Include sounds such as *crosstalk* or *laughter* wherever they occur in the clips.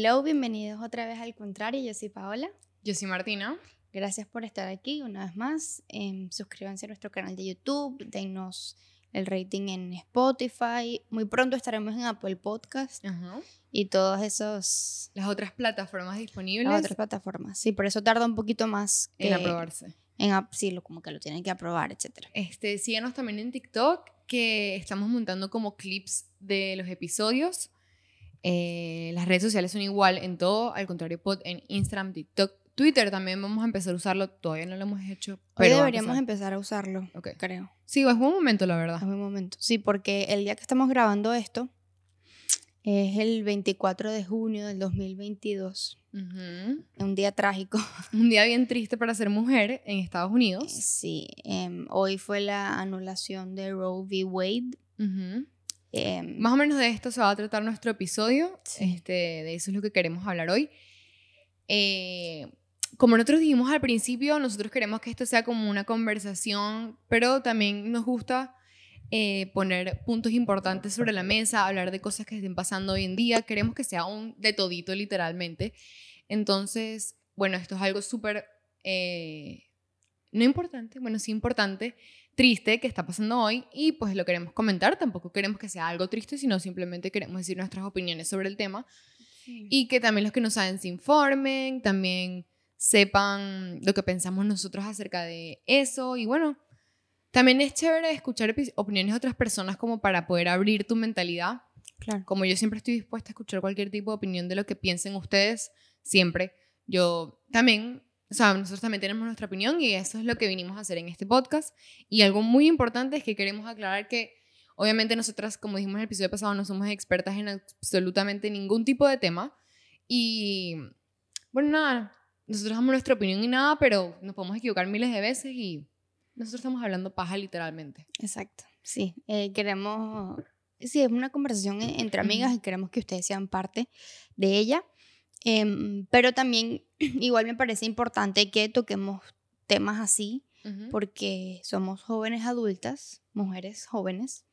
Hello, bienvenidos otra vez al contrario. Yo soy Paola. Yo soy Martina. Gracias por estar aquí una vez más. Em, suscríbanse a nuestro canal de YouTube, denos el rating en Spotify. Muy pronto estaremos en Apple Podcast Ajá. y todas esas Las otras plataformas disponibles las otras plataformas. Sí, por eso tarda un poquito más en aprobarse. en sí, lo- como que lo tienen que aprobar, etcétera. Este, síganos también en TikTok, que estamos montando como clips de los episodios. Eh, las redes sociales son igual en todo, al contrario, pod en Instagram, TikTok, Twitter también vamos a empezar a usarlo. Todavía no lo hemos hecho, Hoy pero a deberíamos empezar. empezar a usarlo, Ok. creo. Sí, es buen momento, la Es verdad. buen momento. Sí, porque el día que estamos grabando esto es el 24 de junio del 2022. Ujú. Un día trágico. *laughs* Un día bien triste para ser mujer en Estados Unidos. Sí, em, hoy fue la anulación de Roe v. Wade. Ujú. Em, Más o menos de esto se va a tratar nuestro episodio. Sí. Este, de eso es lo que queremos hablar hoy. Eh, como nosotros dijimos al principio, nosotros queremos que esto sea como una conversación, pero también nos gusta eh, poner puntos importantes sobre la mesa, hablar de cosas que estén pasando hoy en día. Queremos que sea un de todito, literalmente. Entonces, bueno, esto es algo súper, eh, no importante, bueno, sí importante, triste que está pasando hoy y pues lo queremos comentar. Tampoco queremos que sea algo triste, sino simplemente queremos decir nuestras opiniones sobre el tema y que también los que no saben se informen, también sepan lo que pensamos nosotros acerca de eso y bueno, también es chévere escuchar opiniones de otras personas como para poder abrir tu mentalidad. claro. Como yo siempre estoy dispuesta a escuchar cualquier tipo de opinión de lo que piensen ustedes, siempre. Yo también, o sea, nosotros también tenemos nuestra opinión y eso es lo que vinimos a hacer en este podcast. Y algo muy importante es que queremos aclarar que obviamente nosotras, como dijimos en el episodio pasado, no somos expertas en absolutamente ningún tipo de tema. Y bueno, nada, nosotros damos nuestra opinión y nada, pero nos podemos equivocar miles de veces y nosotros estamos hablando paja literalmente. Exacto. Sí, eh, queremos. Sí, es una conversación entre amigas y queremos que ustedes sean parte de ella. Em, pero también, *clears throat* igual me parece importante que toquemos temas así, Ujú. porque somos jóvenes adultas, mujeres jóvenes,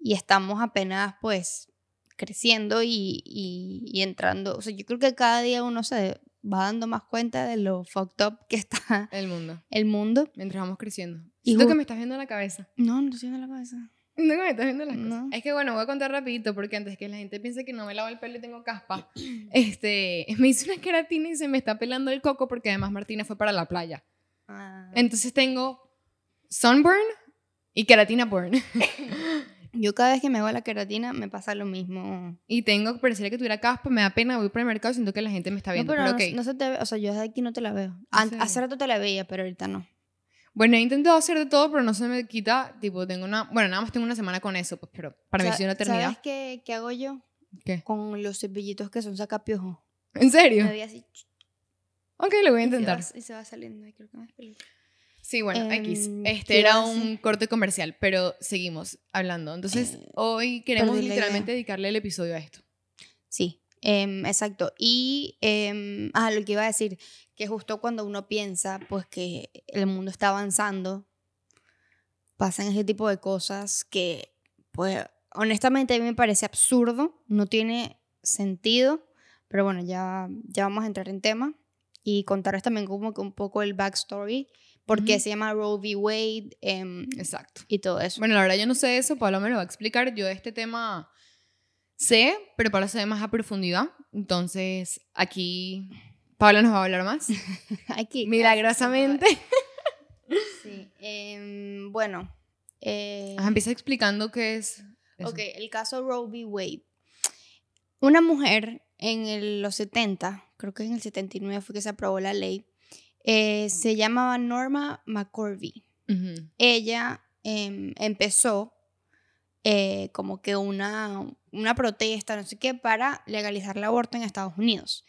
y estamos apenas pues creciendo y, y- y entrando. O sea, yo creo que cada día uno se va dando más cuenta de lo fucked up que está El mundo. el mundo. Mientras vamos creciendo. Y Siento que me estás viendo la cabeza. No, no estoy en la cabeza. No me estás viendo las cosas. No. Es que bueno, voy a contar rapidito porque antes que la gente piense que no me lavo el pelo y tengo caspa, *clears throat* este, *laughs* me hice una queratina y se me está pelando el coco porque además Martina fue para la playa. Ah. Entonces tengo sunburn y queratina burn. *laughs* Yo cada vez que me hago la queratina me pasa lo mismo. y tengo, pareciera que tuviera caspa, me da pena, voy por el mercado y siento que la gente me está No, viendo. pero pero no, ok. no se te ve, o sea, yo desde aquí no te la veo. An- serio? hace rato te la veía, pero ahorita no. Bueno, he intentado hacer de todo, pero no se me quita. Tipo, tengo una. Bueno, nada más tengo una semana con eso, pues, pero para mí sido una eternidad. ¿Sabes qué, qué hago yo? ¿Qué? Con los cepillitos que son sacapiojos. ¿En serio? Me doy así. Ok, lo voy a y se intentar. va- Y se va saliendo. Creo que me despelé. Sí, bueno, X. Em, Este ¿qué era un corte comercial, pero seguimos hablando. Entonces, Eh, hoy queremos literalmente dedicarle el episodio a esto. Sí, em, exacto. Y, em, ah, lo que iba a decir, que justo cuando uno piensa, pues que el mundo está avanzando, pasan ese tipo de cosas que, pues, honestamente a mí me parece absurdo, no tiene sentido, pero bueno, ya, ya vamos a entrar en tema y contarles también como que un poco el backstory, por qué Ujú. se llama Roe v. Wade em, Exacto. y todo eso. Bueno, la verdad yo no sé eso, Pablo me lo va a explicar. Yo este tema sé, pero Pablo sabe más a profundidad. Entonces, aquí Pablo nos va a hablar más. *laughs* Aquí. Milagrosamente. *laughs* Sí, em, bueno. eh, Ajá, empieza explicando qué es. eso. ok, el caso Roe v. Wade. Una mujer en el- los 70, creo que en el 79 fue que se aprobó la ley, eh, se llamaba Norma McCorvey. Ella em, empezó eh, como que una, una protesta, no sé qué, para legalizar el aborto en Estados Unidos.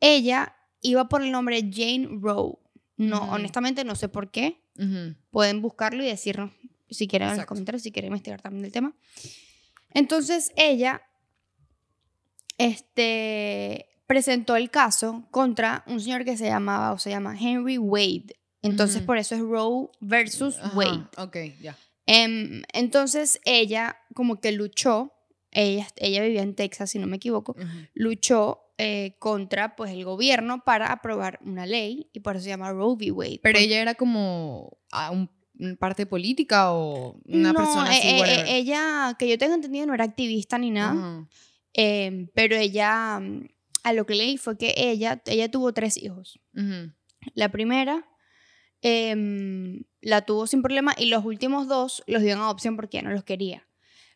Ella iba por el nombre Jane Roe. No, honestamente no sé por qué, pueden buscarlo y decirnos si quieren en los Exacto. comentarios, si quieren investigar también del tema. Entonces ella este, presentó el caso contra un señor que se llamaba o se llama Henry Wade. Entonces por eso es Roe versus Wade. Ok, ya. Em, entonces ella como que luchó, ella, ella vivía en Texas si no me equivoco, luchó eh, contra pues, el gobierno para aprobar una ley y por eso se llama Roe v. Wade. Pero ella era como a un, parte política o una no, persona así, eh, ella, que yo tengo entendido, no era activista ni nada, em, pero ella, mm, a lo que leí fue que ella, ella tuvo tres hijos. La primera em, la tuvo sin problema y los últimos dos los dio en adopción porque ya no los quería.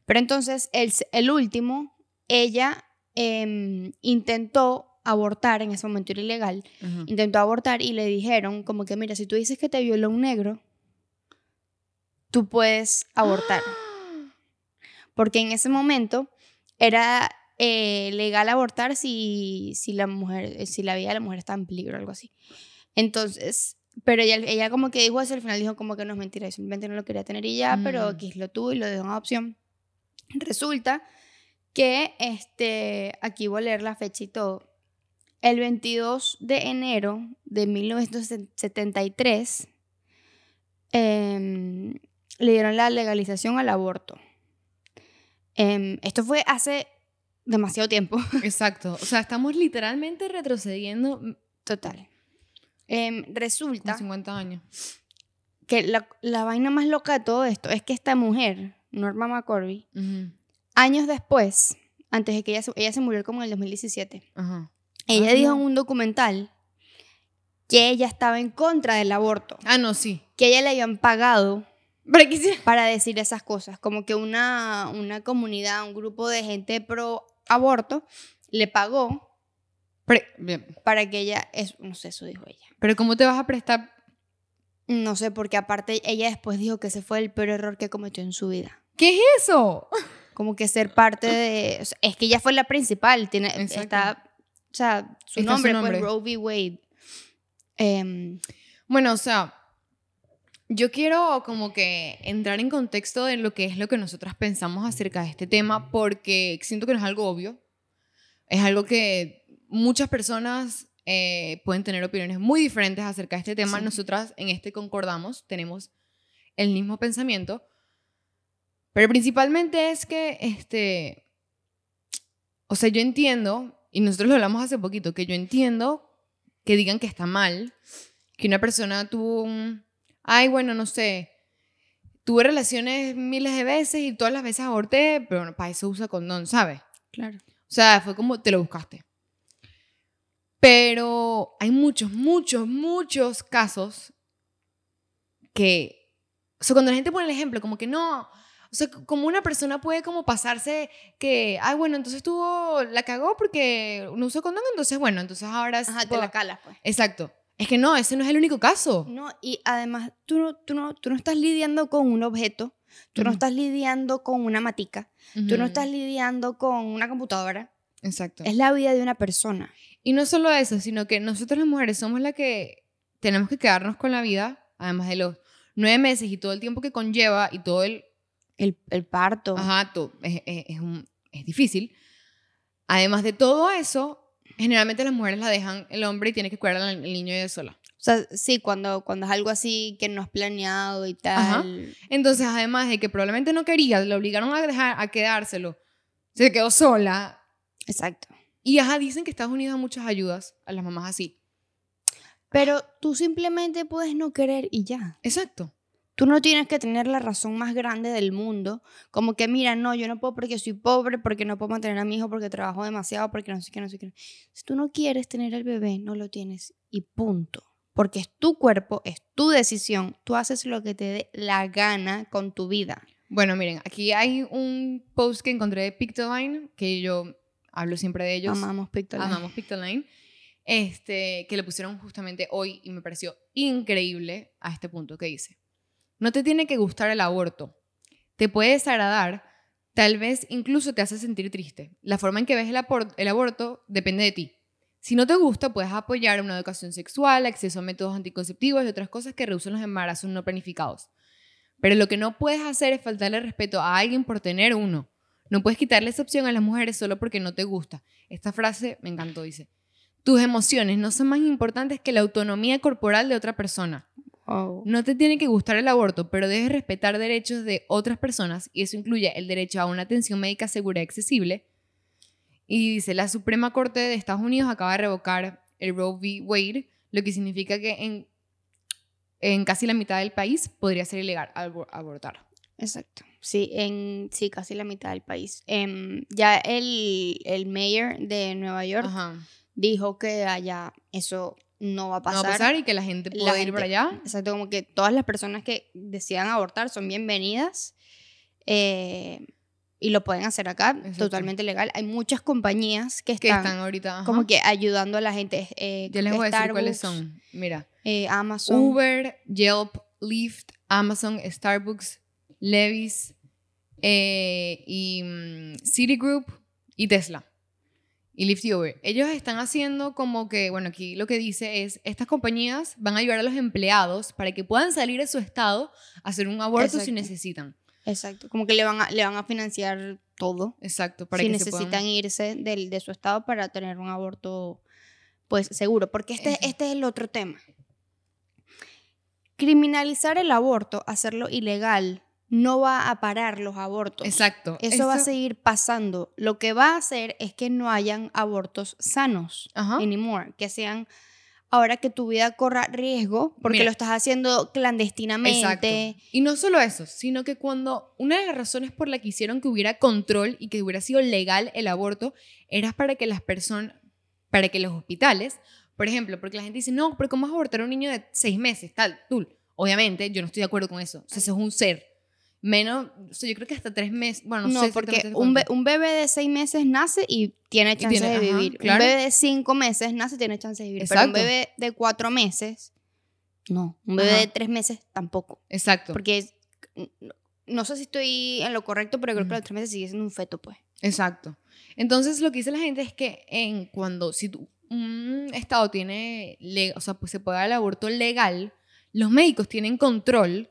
Pero entonces el, el último, ella em, intentó abortar, en ese momento era ilegal, intentó abortar y le dijeron como que mira, si tú dices que te violó un negro, tú puedes abortar. *gasps* Porque en ese momento era eh, legal abortar si, si la mujer, si la vida de la mujer está en peligro o algo así. Entonces, pero ella, ella como que dijo eso, al final dijo como que no es mentira, simplemente no lo quería tener y ya, pero Mm. aquí lo tuvo y lo dejó en adopción. Resulta que, este, aquí voy a leer la fecha y todo. El 22 de enero de 1973 em, le dieron la legalización al aborto. Em, esto fue hace demasiado tiempo. *laughs* Exacto. O sea, estamos literalmente retrocediendo mm, Total. Em, resulta 50 años. que la, la vaina más loca de todo esto es que esta mujer, Norma McCorvey, Ujú. Años después, antes de que ella se, ella se murió como en el 2017, Ajá. ella dijo en un documental que ella estaba en contra del aborto, Ah, no, sí. que ella le habían pagado Pero quisiera... para decir esas cosas, como que una, una comunidad, un grupo de gente pro aborto le pagó bien. para que ella, es, no sé, eso dijo ella. Pero ¿cómo te vas a prestar? No sé, porque aparte ella después dijo que ese fue el peor error que cometió en su vida. ¿Qué es eso? Como que ser parte de... o sea, es que ella fue la principal, tiene, Exacto. está... O sea, su Está su nombre, nombre. pues Roe v. Wade. Em, Bueno, o sea, yo quiero como que entrar en contexto de lo que es lo que nosotras pensamos acerca de este tema, porque siento que no es algo obvio. Es algo que muchas personas eh, pueden tener opiniones muy diferentes acerca de este tema. Sí. Nosotras en este concordamos, tenemos el mismo pensamiento. Pero principalmente es que, este, o sea, yo entiendo, y nosotros lo hablamos hace poquito, que yo entiendo que digan que está mal, que una persona tuvo un, ay, bueno, no sé, tuve relaciones miles de veces y todas las veces aborté, pero bueno, para eso usa condón, ¿sabes? claro. O sea, fue como te lo buscaste. Pero hay muchos, muchos, muchos casos que, o sea, cuando la gente pone el ejemplo, como que no, o sea, como una persona puede como pasarse que, ay, bueno, entonces tuvo, la cagó porque no usó condón, entonces bueno, entonces ahora es... Ajá, te la calas, pues. Exacto. Es que no, ese no es el único caso. No, y además tú no, tú, no, tú no estás lidiando con un objeto, tú no estás lidiando con una matica, tú no estás lidiando con una computadora, Exacto. es la vida de una persona. Y no solo eso, sino que nosotros las mujeres somos las que tenemos que quedarnos con la vida, además de los nueve meses y todo el tiempo que conlleva y todo el... El, el parto. Ajá, to- es, es- es un- es difícil. Además de todo eso, generalmente las mujeres la dejan el hombre y tiene que cuidar al niño ella sola. O sea, sí, cuando, cuando es algo así que no has planeado y tal. Entonces, además de que probablemente no quería, le obligaron a, dejar, a quedárselo, se quedó sola. Exacto. Y ajá, dicen que Estados Unidos da muchas ayudas a las mamás así. Pero tú simplemente puedes no querer y ya. Exacto. Tú no tienes que tener la razón más grande del mundo, como que mira, no, yo no puedo porque soy pobre, porque no puedo mantener a mi hijo, porque trabajo demasiado, porque no sé qué, no sé qué. Si tú no quieres tener el bebé, no lo tienes y punto. Porque es tu cuerpo, es tu decisión, tú haces lo que te dé la gana con tu vida. Bueno, miren, aquí hay un post que encontré de Pictoline, que yo hablo siempre de ellos. Amamos Pictoline. Amamos Pictoline. Este, que le pusieron justamente hoy y me pareció increíble a este punto que dice. No te tiene que gustar el aborto. Te puede desagradar, tal vez incluso te hace sentir triste. La forma en que ves el, el aborto depende de ti. Si no te gusta, puedes apoyar una educación sexual, acceso a métodos anticonceptivos y otras cosas que reducen los embarazos no planificados. Pero lo que no puedes hacer es faltarle respeto a alguien por tener uno. No puedes quitarle esa opción a las mujeres solo porque no te gusta. Esta frase me encantó, dice. Tus emociones no son más importantes que la autonomía corporal de otra persona. No te tiene que gustar el aborto, pero debes respetar derechos de otras personas y eso incluye el derecho a una atención médica segura y accesible Y dice, la Suprema Corte de Estados Unidos acaba de revocar el Roe v. Wade, lo que significa que en, en casi la mitad del país podría ser ilegal abor- abortar. Exacto. Sí, en sí, casi la mitad del país. Em, ya el, el mayor de Nueva York Ajá. dijo que allá eso no va a No pasar. va a pasar y que la gente La puede ir para allá. Exacto, como que todas las personas que decidan abortar son bienvenidas eh, y lo pueden hacer acá, Exacto. totalmente legal. Hay muchas compañías que Que están, ahorita. ajá. como que ayudando a la gente. Eh, Ya les voy a decir cuáles Starbucks, son. Mira. eh, Amazon. Uber, Yelp, Lyft, Amazon, Starbucks, Levi's y mm, Citigroup y Tesla. Y Uber. Ellos están haciendo como que, bueno, aquí lo que dice es, estas compañías van a ayudar a los empleados para que puedan salir de su estado a hacer un aborto si necesitan. Exacto, como que le van a, le van a financiar todo. Exacto, para si que se necesitan puedan... irse del, de su estado para tener un aborto pues seguro. Porque este, este es el otro tema. Criminalizar el aborto, hacerlo ilegal, no va a parar los abortos. Exacto. Eso va a seguir pasando. Lo que va a hacer es que no hayan abortos sanos Ajá. anymore, que sean ahora que tu vida corra riesgo porque Mira. lo estás haciendo clandestinamente. Exacto. Y no solo eso, sino que cuando una de las razones por la que hicieron que hubiera control y que hubiera sido legal el aborto era para que las personas, para que los hospitales, por ejemplo, porque la gente dice, no, pero ¿cómo vas a abortar a un niño de seis meses? Tal, tú. Obviamente, yo no estoy de acuerdo con eso. O sea, eso es un ser. Menos, o sea, yo creo que hasta tres meses, bueno, no, No, sé porque un, be- un bebé de seis meses nace y tiene chance tiene- de ajá, vivir. claro. Un bebé de cinco meses nace y tiene chance de vivir. Pero un bebé de cuatro meses, no. Un bebé Ajá. de tres meses tampoco. Exacto. Porque es- no- sé si estoy en lo correcto, pero creo que los tres meses sigue siendo un feto, pues. Exacto. Entonces, lo que dice la gente es que en cuando si tú- un estado tiene, o sea, pues se puede dar el aborto legal, los médicos tienen control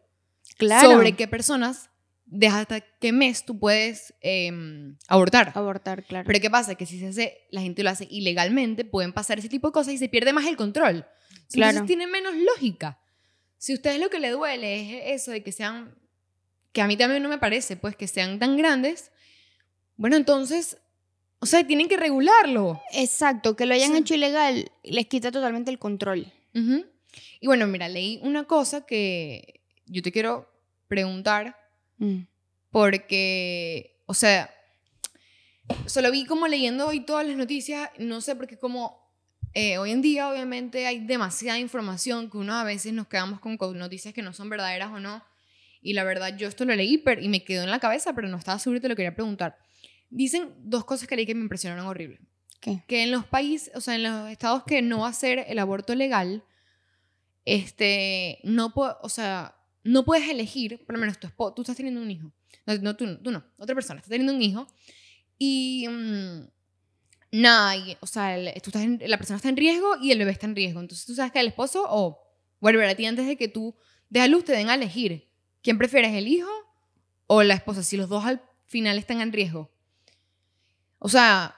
sobre qué personas, de hasta qué mes tú puedes em, abortar. Abortar, claro. Pero ¿qué pasa? Que si se hace, la gente lo hace ilegalmente, pueden pasar ese tipo de cosas y se pierde más el control. Entonces Claro. tiene menos lógica. Si a ustedes lo que le duele es eso de que sean, que a mí también no me parece, pues que sean tan grandes, bueno, entonces, o sea, tienen que regularlo. Exacto, que lo hayan Sí. hecho ilegal les quita totalmente el control. Ujú. Y bueno, mira, leí una cosa que yo te quiero preguntar Mm. porque, o sea, solo vi como leyendo hoy todas las noticias, no sé, porque como eh, hoy en día obviamente hay demasiada información que uno a veces nos quedamos con, con noticias que no son verdaderas o no. Y la verdad, yo esto lo leí pero, y me quedó en la cabeza, pero no estaba seguro y te lo quería preguntar. Dicen dos cosas que leí que me impresionaron horrible. ¿Qué? Que en los países, o sea, en los estados que no va a ser el aborto legal, este, no, po- o sea, no puedes elegir, por lo menos tu esposo, tú estás teniendo un hijo, no, no, tú, no, otra persona está teniendo un hijo y mm, nada, y, o sea, el- tú estás en- la persona está en riesgo y el bebé está en riesgo, entonces tú sabes que el esposo o volver a ti antes de que tú des a luz te den a elegir quién prefieres, el hijo o la esposa, si los dos al final están en riesgo. O sea,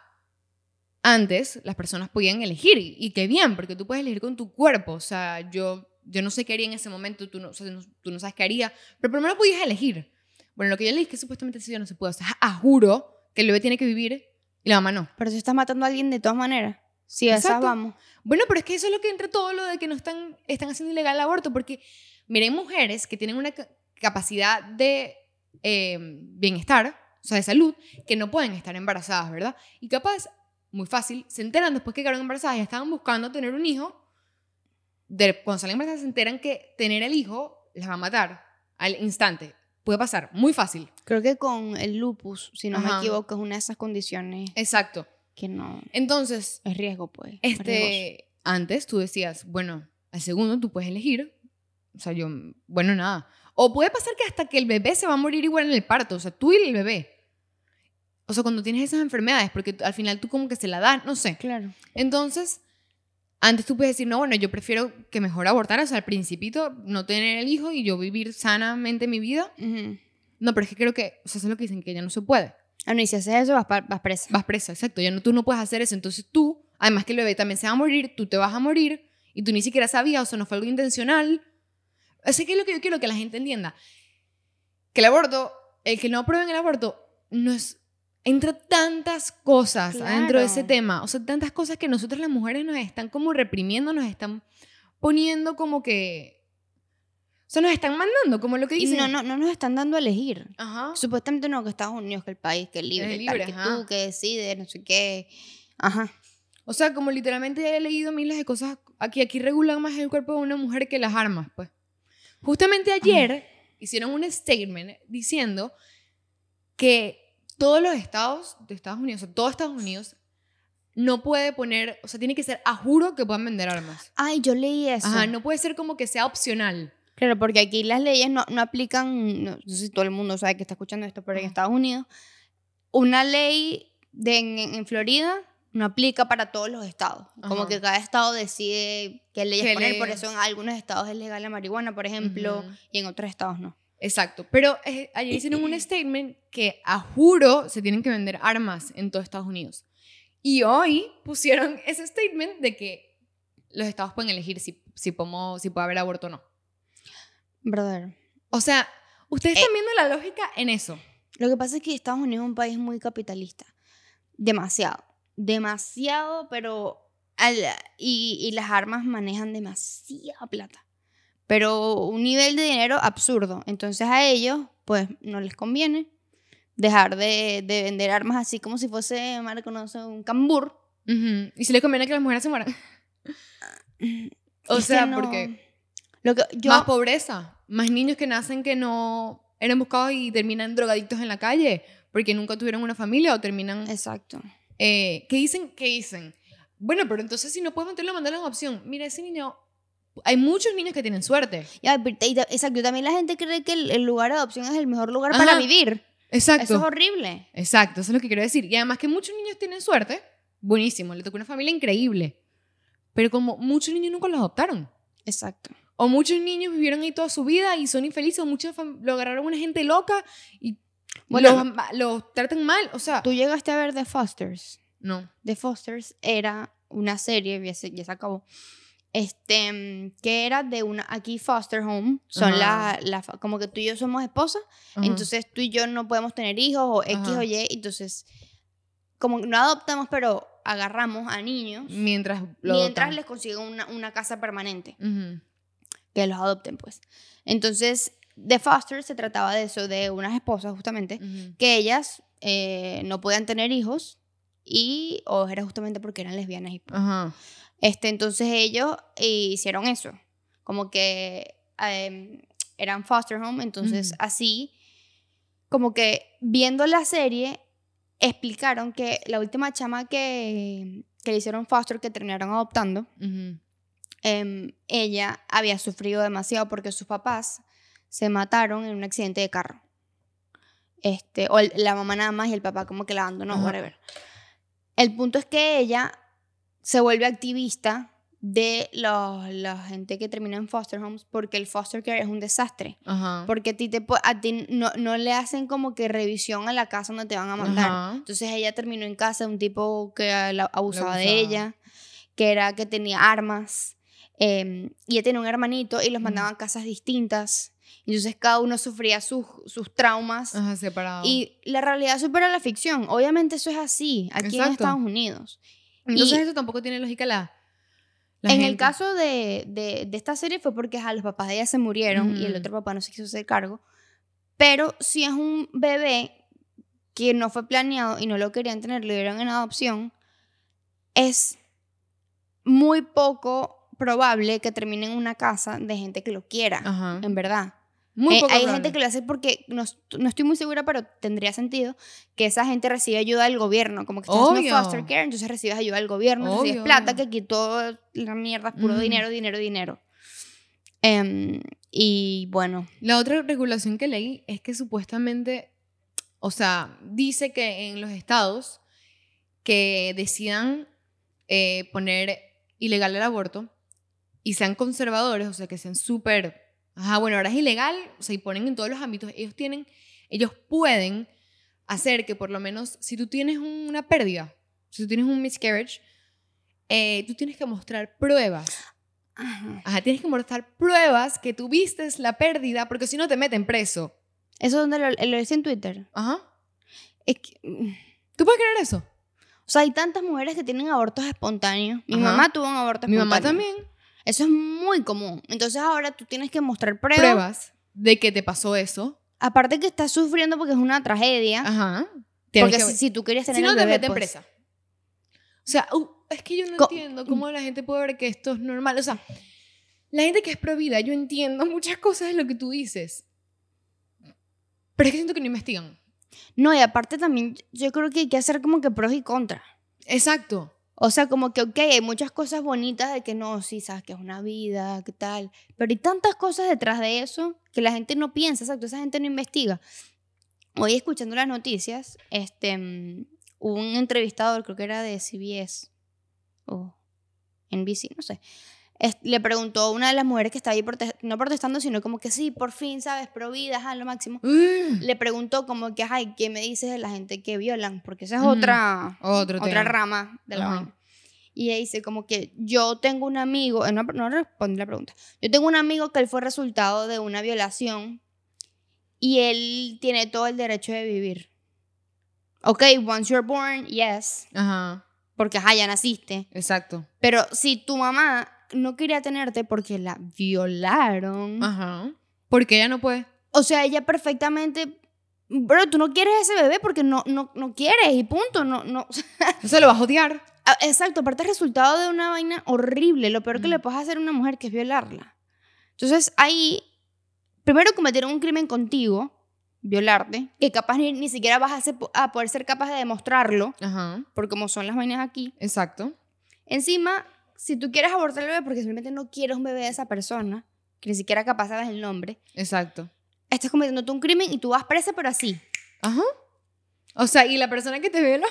antes las personas podían elegir y, y qué bien, porque tú puedes elegir con tu cuerpo. O sea, yo, yo no sé qué haría en ese momento, tú no, o sea, no- tú no sabes qué haría, pero por lo menos podías elegir. Bueno, lo que yo es que supuestamente eso ya no se puede. O sea, a juro que el bebé tiene que vivir y la mamá no. Pero si estás matando a alguien de todas maneras. Si esas Exacto. vamos. Bueno, pero es que eso es lo que entra todo lo de que no están, están haciendo ilegal el aborto, porque miren mujeres que tienen una ca- capacidad de eh, bienestar, o sea, de salud, que no pueden estar embarazadas, ¿verdad? Y capaz, muy fácil, se enteran después que quedaron embarazadas y estaban buscando tener un hijo, de, cuando salen embarazadas se enteran que tener el hijo las va a matar al instante. Puede pasar, muy fácil. Creo que con el lupus, si no me Ajá. equivoco, es una de esas condiciones Exacto. que no Entonces, es riesgo, pues. es. Este, antes tú decías, bueno, al segundo tú puedes elegir. O sea, yo, bueno, nada. O puede pasar que hasta que el bebé se va a morir igual en el parto, o sea, tú y el bebé. O sea, cuando tienes esas enfermedades, porque al final tú como que se la das, no sé. Claro. Entonces, antes tú puedes decir, no, bueno, yo prefiero que mejor abortar, o sea, al principito no tener el hijo y yo vivir sanamente mi vida. No, pero es que creo que, o sea, eso es lo que dicen, que ya no se puede. Ah, no, y si haces eso, vas, vas presa. Vas presa, exacto. Ya no, tú no puedes hacer eso. Entonces tú, además que el bebé también se va a morir, tú te vas a morir y tú ni siquiera sabías, o sea, no fue algo intencional. Así que es lo que yo quiero que la gente entienda. Que el aborto, el que no aprueben el aborto, no es entra tantas cosas adentro de ese Claro. tema, o sea, tantas cosas que nosotros las mujeres nos están como reprimiendo, nos están poniendo como que, o sea, nos están mandando, como lo que Y dicen. no, no, no nos están dando a elegir. Ajá. Supuestamente no, que Estados Unidos, que el país, que es libre, Es tal, libre, que ajá. tú, que decides, no sé qué. Ajá. O sea, como literalmente he leído miles de cosas, aquí, aquí regulan más el cuerpo de una mujer que las armas, pues. Justamente ayer hicieron un statement diciendo que todos los estados de Estados Unidos, o sea, todo Estados Unidos, no puede poner, o sea, tiene que ser a juro que puedan vender armas. Ay, yo leí eso. Ajá, no puede ser como que sea opcional. Claro, porque aquí las leyes no, no aplican, no, no sé si todo el mundo sabe que está escuchando esto, pero en. Estados Unidos, una ley de, en, en Florida no aplica para todos los estados. Como que cada estado decide qué leyes Qué poner, por ley. eso en algunos estados es legal la marihuana, por ejemplo, Ujú. y en otros estados no. Exacto, pero eh, ayer hicieron un *clears throat* statement que a juro se tienen que vender armas en todo Estados Unidos. Y hoy pusieron *laughs* ese statement de que los estados pueden elegir si, si, pomo- si puede haber aborto o no. Brother. O sea, ustedes Eh. están viendo la lógica en eso. Lo que pasa es que Estados Unidos es un país muy capitalista. Demasiado. Demasiado, pero... al- y, y las armas manejan demasiada plata. Pero un nivel de dinero absurdo. Entonces a ellos, pues, no les conviene dejar de, de vender armas así como si fuese, Marco, no sé, un cambur. Y si les conviene que las mujeres se mueran. O Es que sea, no- porque Lo que yo... más pobreza, más niños que nacen que no eran buscados y terminan drogadictos en la calle porque nunca tuvieron una familia o terminan Exacto. Eh, ¿Qué dicen? ¿Qué dicen? Bueno, pero entonces si no puedes meterlo, mandarle en opción. Mira, ese niño... Hay muchos niños que tienen suerte. Ya, exacto. También la gente cree que el, el lugar de adopción es el mejor lugar para Ajá. vivir. Exacto. Eso es horrible. Exacto, eso es lo que quiero decir. Y además que muchos niños tienen suerte. Buenísimo, le tocó una familia increíble. Pero como muchos niños nunca los adoptaron. Exacto. O muchos niños vivieron ahí toda su vida y son infelices. O muchos lo agarraron una gente loca y Bueno, los, los tratan mal. O sea, ¿Tú llegaste a ver The Fosters? no. The Fosters era una serie, ya se, ya se acabó, este, que era de una, aquí Foster Home, son la, Ajá. la, como que tú y yo somos esposas, Ajá. entonces tú y yo no podemos tener hijos o X Ajá. o Y, entonces, como no adoptamos, pero agarramos a niños mientras lo mientras adoptan. les consiguen una, una casa permanente, que los adopten, pues. Entonces, The Foster se trataba de eso, de unas esposas justamente, que ellas eh, no podían tener hijos y o era justamente porque eran lesbianas y Ajá. Este entonces ellos hicieron eso como que em, eran foster home entonces así como que viendo la serie explicaron que la última chama que, que le hicieron foster que terminaron adoptando em, ella había sufrido demasiado porque sus papás se mataron en un accidente de carro. Este, o el- la mamá nada más y el papá como que la abandonó, whatever. El punto es que ella se vuelve activista de los- la gente que termina en foster homes porque el foster care es un desastre. Ajá. Porque a ti, te, a ti no, no le hacen como que revisión a la casa donde te van a mandar. Ajá. Entonces ella terminó en casa de un tipo que la- abusaba de abusaba. ella, que era que tenía armas, eh, y ella tenía un hermanito y los mandaban a casas distintas. Entonces cada uno sufría sus, sus traumas. Ajá, separado. Y la realidad supera la ficción. Obviamente eso es así, aquí en Exacto. Estados Unidos. Entonces y- eso tampoco tiene lógica la... la en el caso de, de, de esta serie fue porque ajá, los papás de ella se murieron y el otro papá no se quiso hacer cargo. Pero si es un bebé que no fue planeado y no lo querían tener, lo dieron en adopción, es muy poco probable que termine en una casa de gente que lo quiera, Ajá. en verdad. Muy Eh, poco hay probable. gente que lo hace porque, no, no estoy muy segura, pero tendría sentido que esa gente recibe ayuda del gobierno, como que estás haciendo Obvio. foster care, entonces recibes ayuda del gobierno, recibes Obvio, plata, obvio. que aquí todo la mierda es puro dinero, dinero, dinero. Em, y bueno, La otra regulación que leí es que supuestamente, o sea, dice que en los estados que decidan eh, poner ilegal el aborto y sean conservadores, o sea, que sean súper, ajá, bueno, ahora es ilegal, o sea, y ponen en todos los ámbitos, ellos tienen, ellos pueden hacer que por lo menos, si tú tienes una pérdida, si tú tienes un miscarriage, eh, tú tienes que mostrar pruebas ajá. Ajá, tienes que mostrar pruebas que tuviste la pérdida, porque si no te meten preso. ¿eso donde lo, lo hice en Twitter? Ajá. Es que, mm, ¿Tú puedes creer eso? O sea, hay tantas mujeres que tienen abortos espontáneos. Mi Ajá. mamá tuvo un aborto Mi espontáneo. mamá también. Eso es muy común. Entonces ahora tú tienes que mostrar pruebas. Pruebas de que te pasó eso. Aparte que estás sufriendo porque es una tragedia. Ajá. Tienes porque que- si, si tú querías tener si no el te bebé, meten pues, presa. O sea, uh, es que yo no Co- entiendo cómo la gente puede ver que esto es normal. O sea, la gente que es pro vida, yo entiendo *laughs* muchas cosas de lo que tú dices. Pero es que siento que no investigan. No, y aparte también yo creo que hay que hacer como que pros y contras. Exacto. O sea, como que, ok, hay muchas cosas bonitas de que no, sí, sabes que es una vida, qué tal. Pero hay tantas cosas detrás de eso que la gente no piensa, exacto, esa gente no investiga. Hoy escuchando las noticias, este, mm, un entrevistador, creo que era de CBS o NBC, no sé. Es- le preguntó a una de las mujeres que estaba ahí, no protestando, sino como que sí, por fin, ¿sabes? Pro vida, ajá, lo máximo. Uh, Le preguntó como que, ay, ¿qué me dices de la gente que violan? Porque esa es Ujú. otra, Otro otra tema. rama de la Ajá. vaina. Y ella dice como que yo tengo un amigo, eh, no, no respondí la pregunta, yo tengo un amigo que él fue resultado de una violación y él tiene todo el derecho de vivir. Ok, once you're born, yes, Ajá. porque ajá, ya naciste. Exacto. Pero si tu mamá no quería tenerte porque la violaron, Ajá. Porque ella no puede. o sea, ella perfectamente, bro, tú no quieres ese bebé porque no, no, no quieres y punto, no, no, *laughs* se lo vas a odiar. Ah, Exacto, aparte es resultado de una vaina horrible. Lo peor que Mm. le puedes hacer a una mujer que es violarla. Entonces ahí, primero cometieron un crimen contigo, violarte, que capaz ni, ni siquiera vas a, ser- a poder ser capaz de demostrarlo, Ajá. por como son las vainas aquí. Exacto. Encima, si tú quieres abortar el bebé porque simplemente no quieres un bebé de esa persona, que ni siquiera capaz sabes el nombre, Exacto. estás cometiendo un crimen y tú vas presa, pero así. Ajá. O sea, y la persona que te violó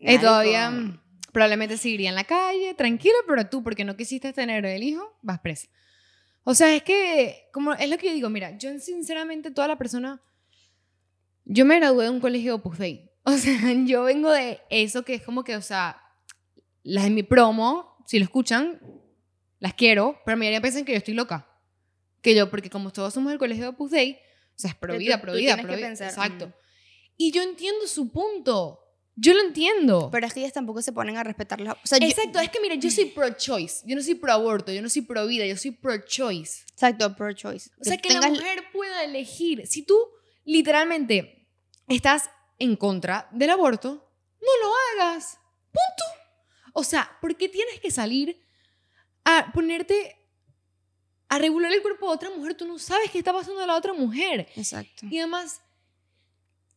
eh, todavía mm, probablemente seguiría en la calle, tranquila, pero tú, porque no quisiste tener el hijo, vas presa. O sea, es que, como es lo que yo digo, mira, yo sinceramente, toda la persona. Yo me gradué de un colegio Opus *laughs* Dei. O sea, yo vengo de eso que es como que, o sea, las de mi promo, si lo escuchan, las quiero, pero me piensan que yo estoy loca. Que yo, porque como todos somos del colegio Opus Dei, o sea, es pro Que vida, tú- pro tú vida, tienes pro que vida. pensar, Exacto. mm. Y yo entiendo su punto. Yo lo entiendo. Pero es que ellas tampoco se ponen a respetar las... O sea, yo- Exacto, es que mira, yo soy *clears throat* pro-choice. Yo no soy pro-aborto, yo no soy pro-vida, yo soy pro-choice. exacto, pro-choice. O sea, tú que la mujer pueda elegir. Si tú literalmente estás en contra del aborto, no lo hagas. Punto. O sea, ¿por qué tienes que salir a ponerte a regular el cuerpo de otra mujer? Tú no sabes qué está pasando a la otra mujer. Exacto. Y además,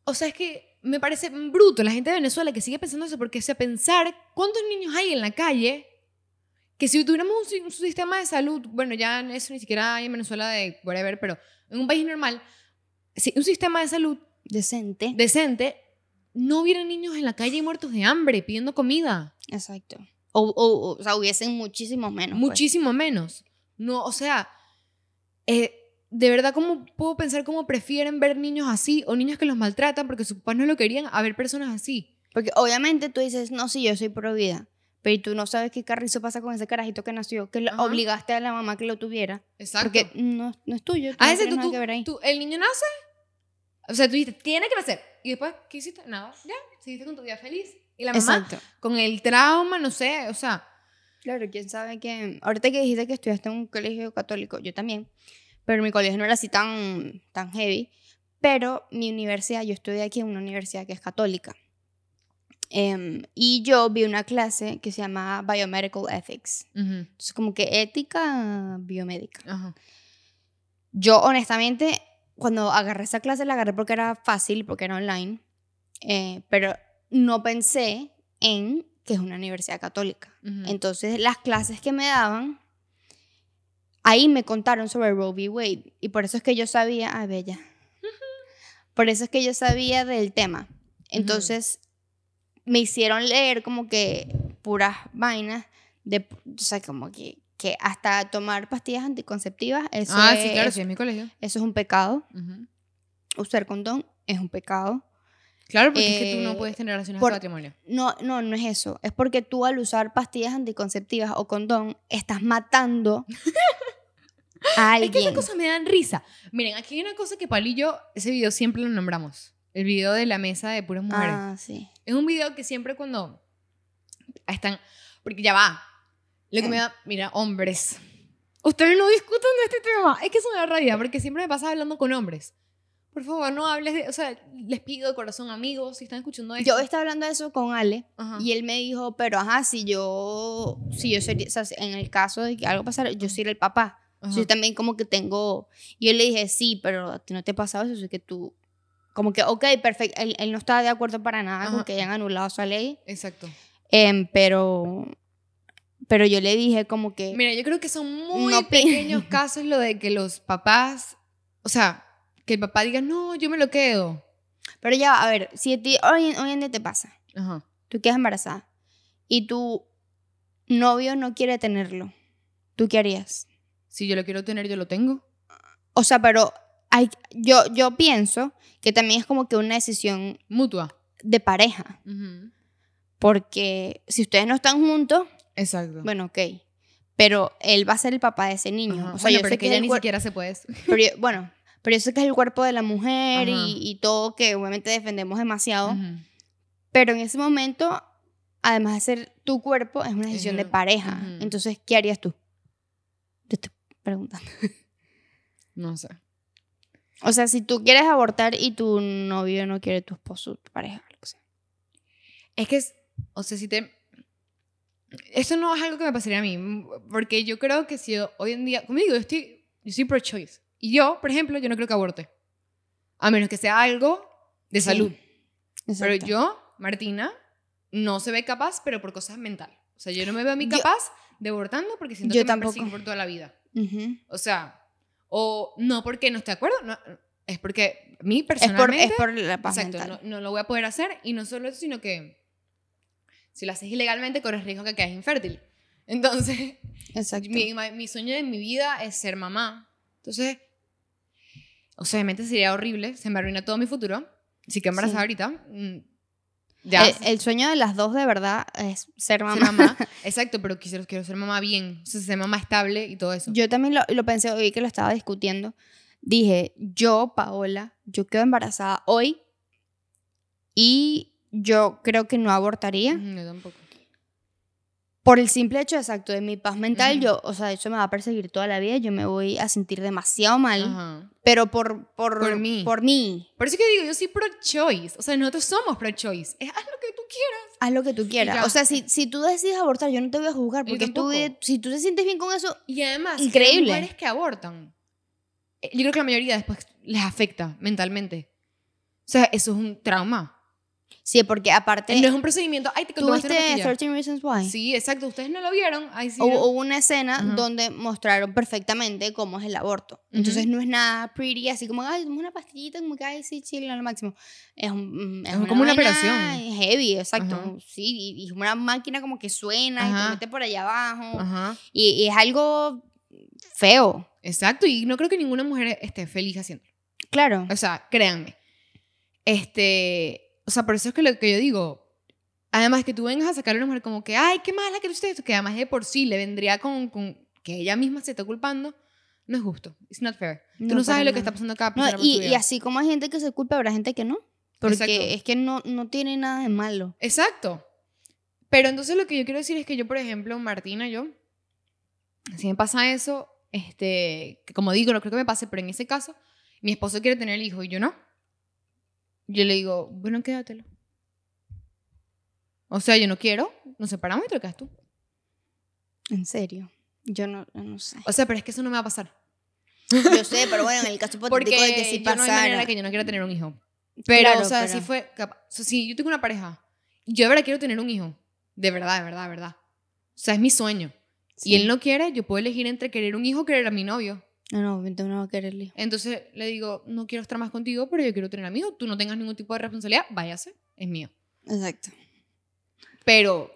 o sea, es que me parece bruto la gente de Venezuela que sigue pensando eso, porque se pensar cuántos niños hay en la calle que si tuviéramos un sistema de salud, bueno, ya eso ni siquiera hay en Venezuela de whatever, pero en un país normal, si un sistema de salud Decente. decente, no hubieran niños en la calle muertos de hambre pidiendo comida. Exacto. O, o, o sea, hubiesen muchísimos menos. pues. Muchísimo menos. No, o sea, eh, de verdad, ¿cómo puedo pensar cómo prefieren ver niños así o niños que los maltratan porque sus papás no lo querían a ver personas así? Porque obviamente tú dices, no, sí, yo soy pro vida. Pero tú no sabes qué carrizo pasa con ese carajito que nació, que lo obligaste a la mamá que lo tuviera. Exacto. Porque no, no es tuyo. tú a no ese tú, tú, que ver ahí. tú- el niño nace, o sea, tú dijiste, tiene que nacer. Y después, ¿qué hiciste? Nada, ya, seguiste con tu vida feliz. Y la mamá, Exacto. con el trauma, no sé, o sea, Claro, quién sabe que. Ahorita que dijiste que estudiaste en un colegio católico, yo también. Pero mi colegio no era así tan, tan heavy. Pero mi universidad, yo estudié aquí en una universidad que es católica. Em, y yo vi una clase que se llama Biomedical Ethics. ujú, Entonces, como que ética biomédica. ajá, Yo, honestamente, cuando agarré esa clase, la agarré porque era fácil, porque era online. eh, pero no pensé en que es una universidad católica. Entonces, las clases que me daban, ahí me contaron sobre Roe v. Wade. Y por eso es que yo sabía, ah, bella. Por eso es que yo sabía del tema. Entonces, me hicieron leer como que puras vainas de, o sea, como que, que hasta tomar pastillas anticonceptivas, eso, ah, es, sí, claro, eso, sí, en mi colegio. eso es un pecado. Ujú. Usar condón es un pecado. Claro, porque es que tú no Eh, puedes tener relaciones por- matrimonio. No, no, no es eso. Es porque tú al usar pastillas anticonceptivas o condón estás matando *laughs* a Es que alguien. esas cosas me dan risa. Miren, aquí hay una cosa que yo, ese video siempre lo nombramos. El video de la mesa de puras mujeres. Ah, sí. Es un video que siempre cuando están... Porque ya va. Lo que me da... Mira, hombres. Ustedes no discutan de este tema. Es que es una rabia porque siempre me pasa hablando con hombres. Por favor, no hables de... O sea, les pido de corazón, amigos, si están escuchando esto. Yo estaba hablando de eso con Ale Ajá. y él me dijo, pero ajá, si yo, si yo sería, o sea, en el caso de que algo pasara, yo sería el papá. Ajá. Yo también como que tengo, y yo le dije, sí, pero a ti no te ha pasado eso, es que tú, como que, ok, perfecto, él, él no estaba de acuerdo para nada con Ajá. que hayan anulado esa ley, Exacto. em, pero, pero yo le dije como que, Mira, yo creo que son muy No pequeños *laughs* casos lo de que los papás... O sea, que el papá diga, no, yo me lo quedo. pero ya, a ver, si a ti hoy, hoy en día te pasa, Ajá. tú quedas embarazada y tu novio no quiere tenerlo, ¿tú qué harías? Si yo lo quiero tener, yo lo tengo. O sea, pero hay, yo, yo pienso que también es como que una decisión Mutua. de pareja. Porque si ustedes no están juntos, Exacto. bueno, ok. Pero él va a ser el papá de ese niño. Ajá. O sea, Bueno, yo pero sé que ya ni siquiera se puede. *laughs* pero yo- bueno, pero yo sé que es el cuerpo de la mujer Ajá. y, y todo que obviamente defendemos demasiado. Ujú. Pero en ese momento, además de ser tu cuerpo, es una decisión de Ujú, pareja. Entonces, ¿qué harías tú? Te estoy preguntando. No sé. O sea, si tú quieres abortar y tu novio no quiere, tu esposo, tu pareja, lo que sea. Es que, es, o sea, si te... Eso no es algo que me pasaría a mí, porque yo creo que si hoy en día, como digo, yo estoy, yo soy pro-choice. Y yo, por ejemplo, yo no creo que aborte. A menos que sea algo de Sí, salud. Pero Exacto. yo, Martina, no se ve capaz, pero por cosas mentales. O sea, yo no me veo a mí Yo- capaz de abortando porque siento Yo que tampoco. me por toda la vida. O sea, o no porque no esté de acuerdo, no, es porque a mí Es por, personalmente... es por la paz Exacto, mental. no, no lo voy a poder hacer y no solo eso, sino que si lo haces ilegalmente corres riesgo que quedes infértil. Entonces, Exacto. mi, mi sueño de mi vida es ser mamá. Entonces, o sea, obviamente sería horrible, se me arruina todo mi futuro. Si quedo embarazada Sí. ahorita, mm, ya el, el sueño de las dos de verdad es ser ser mamá. mamá. *laughs* Exacto, pero quisiera, quiero ser mamá bien, o sea, ser mamá estable y todo eso. Yo también lo, lo pensé hoy que lo estaba discutiendo. Dije, yo, Paola, yo quedo embarazada hoy y yo creo que no abortaría yo tampoco. por el simple hecho exacto de mi paz mental. Ujú. Yo, o sea, eso me va a perseguir toda la vida. Yo me voy a sentir demasiado mal, Ajá. pero por, por, Por mí. Por mí. Por eso que digo, yo soy pro-choice. O sea, nosotros somos pro-choice. Haz lo que tú quieras. Haz lo que tú quieras. O sea, si, si tú decides abortar, yo no te voy a juzgar porque tú, si tú te sientes bien con eso, Y además, Increíble. las mujeres que abortan, eh, yo creo que la mayoría después les afecta mentalmente. O sea, eso es un trauma. Sí, porque aparte, no es un procedimiento. Ay, te ¿tú viste una pastilla. 13 Reasons Why? Sí, exacto. Ustedes no lo vieron. Ay, sí. Hubo, hubo una escena Ajá. donde mostraron perfectamente cómo es el aborto. Entonces no es nada pretty, así como, ay, tomamos una pastillita, como que, ay, sí, chill, lo máximo. Es, un, Es como una vaina operación. Heavy, exacto. Ajá. Sí, y, y una máquina como que suena y te mete por allá abajo. Y, y es algo feo, Exacto. Y no creo que ninguna mujer esté feliz haciéndolo. claro. O sea, créanme. Este. O sea, por eso es que lo que yo digo. Además, que tú vengas a sacar a una mujer como que, ay, qué mala que tú estés, que además de por sí le vendría con, con que ella misma se está culpando, no es justo. It's not fair. tú no sabes lo que está pasando cada No, persona. por y, y así como hay gente que se culpa, habrá gente que no. Porque Exacto. es que no, no tiene nada de malo. Exacto. Pero entonces lo que yo quiero decir es que yo, por ejemplo, Martina, yo, si me pasa eso, este, que como digo, no creo que me pase, pero en ese caso, mi esposo quiere tener el hijo y yo no. Yo le digo, bueno, quédatelo. O sea, yo no quiero, nos separamos y te lo quedas tú. En serio. Yo no, no sé. O sea, pero es que eso no me va a pasar. Yo sé, pero bueno, en el caso Porque *laughs* hipotético de que si yo no hay pasara. manera que yo no quiera tener un hijo. Pero, Claro, o sea, pero- si fue, capa- o sea, si yo tengo una pareja yo de verdad quiero tener un hijo, de verdad, de verdad, de verdad. O sea, es mi sueño. Sí. Y él no quiere, yo puedo elegir entre querer un hijo o querer a mi novio. No, no, obviamente uno va a quererle. Entonces le digo, no quiero estar más contigo, pero yo quiero tener a mi hijo. Tú no tengas ningún tipo de responsabilidad, váyase, es mío. Exacto. Pero,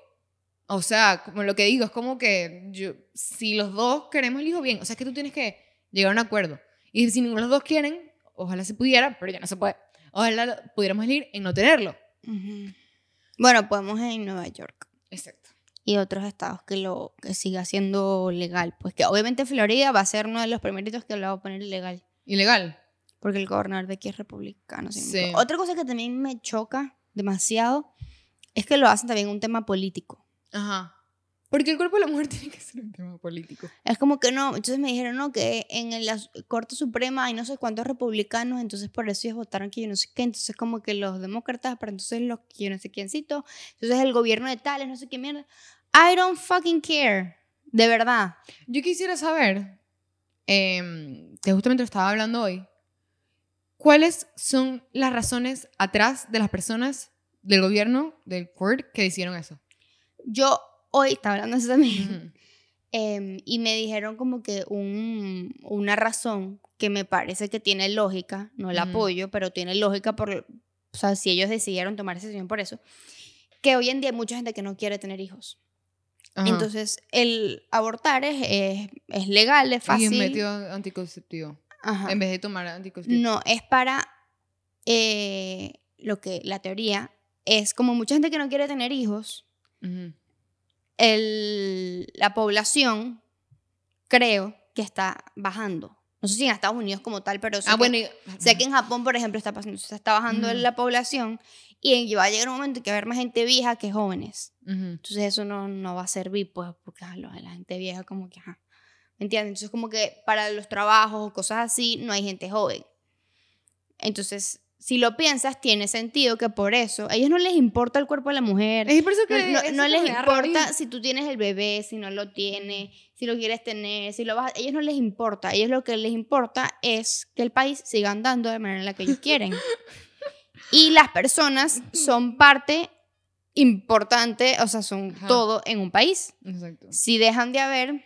o sea, como lo que digo, es como que yo, si los dos queremos el hijo bien, o sea, es que tú tienes que llegar a un acuerdo. Y si ninguno de los dos quieren, ojalá se pudiera, pero ya no se puede. Ojalá pudiéramos elegir en no tenerlo. Bueno, podemos en Nueva York Exacto. Y otros estados que lo que siga siendo legal. Pues que obviamente Florida va a ser uno de los primeritos que lo va a poner legal. Ilegal. Porque el gobernador de aquí es republicano. Sí. Otra cosa que también me choca demasiado es que lo hacen también un tema político. Ajá. Porque el cuerpo de la mujer *laughs* tiene que ser un tema político. Es como que no, entonces me dijeron, no, que en la Corte Suprema hay no sé cuántos republicanos, entonces por eso ellos votaron que yo no sé qué, entonces como que los demócratas, pero entonces los que yo no sé quiéncito, entonces el gobierno de tales, no sé qué mierda. I don't fucking care, de verdad. Yo quisiera saber, que justamente lo estaba hablando hoy, ¿cuáles son las razones atrás de las personas del gobierno, del court, que hicieron eso? Yo hoy estaba hablando eso también. *laughs* Em, y me dijeron como que un, una razón que me parece que tiene lógica, no la apoyo, pero tiene lógica por, o sea, si ellos decidieron tomar esa decisión por eso, que hoy en día hay mucha gente que no quiere tener hijos. Ajá. Entonces, el abortar es, es, es legal, es Y fácil. un método anticonceptivo. Ajá. En vez de tomar anticonceptivo. No, es para eh, lo que la teoría es como mucha gente que no quiere tener hijos, el, la población creo que está bajando. No sé si en Estados Unidos como tal, pero sé, Ah, que, bueno. y- sé que en Japón, por ejemplo, está pasando, se está bajando Ujú. la población y va a llegar un momento en que va a haber más gente vieja que jóvenes. Ujú. Entonces eso no, no va a servir, pues, porque la gente vieja como que, ajá. ¿Me entiendes? Entonces como que para los trabajos o cosas así no hay gente joven. Entonces, si lo piensas, tiene sentido que por eso, a ellos no les importa el cuerpo de la mujer. Es por eso que no- les importa si tú tienes el bebé, si no lo tienes, si lo quieres tener, si lo vas a... ellos no les importa. A ellos lo que les importa es que el país siga andando de manera en la que ellos quieren. y las personas son parte importante, o sea, son Ajá. todo en un país. Exacto. Si dejan de haber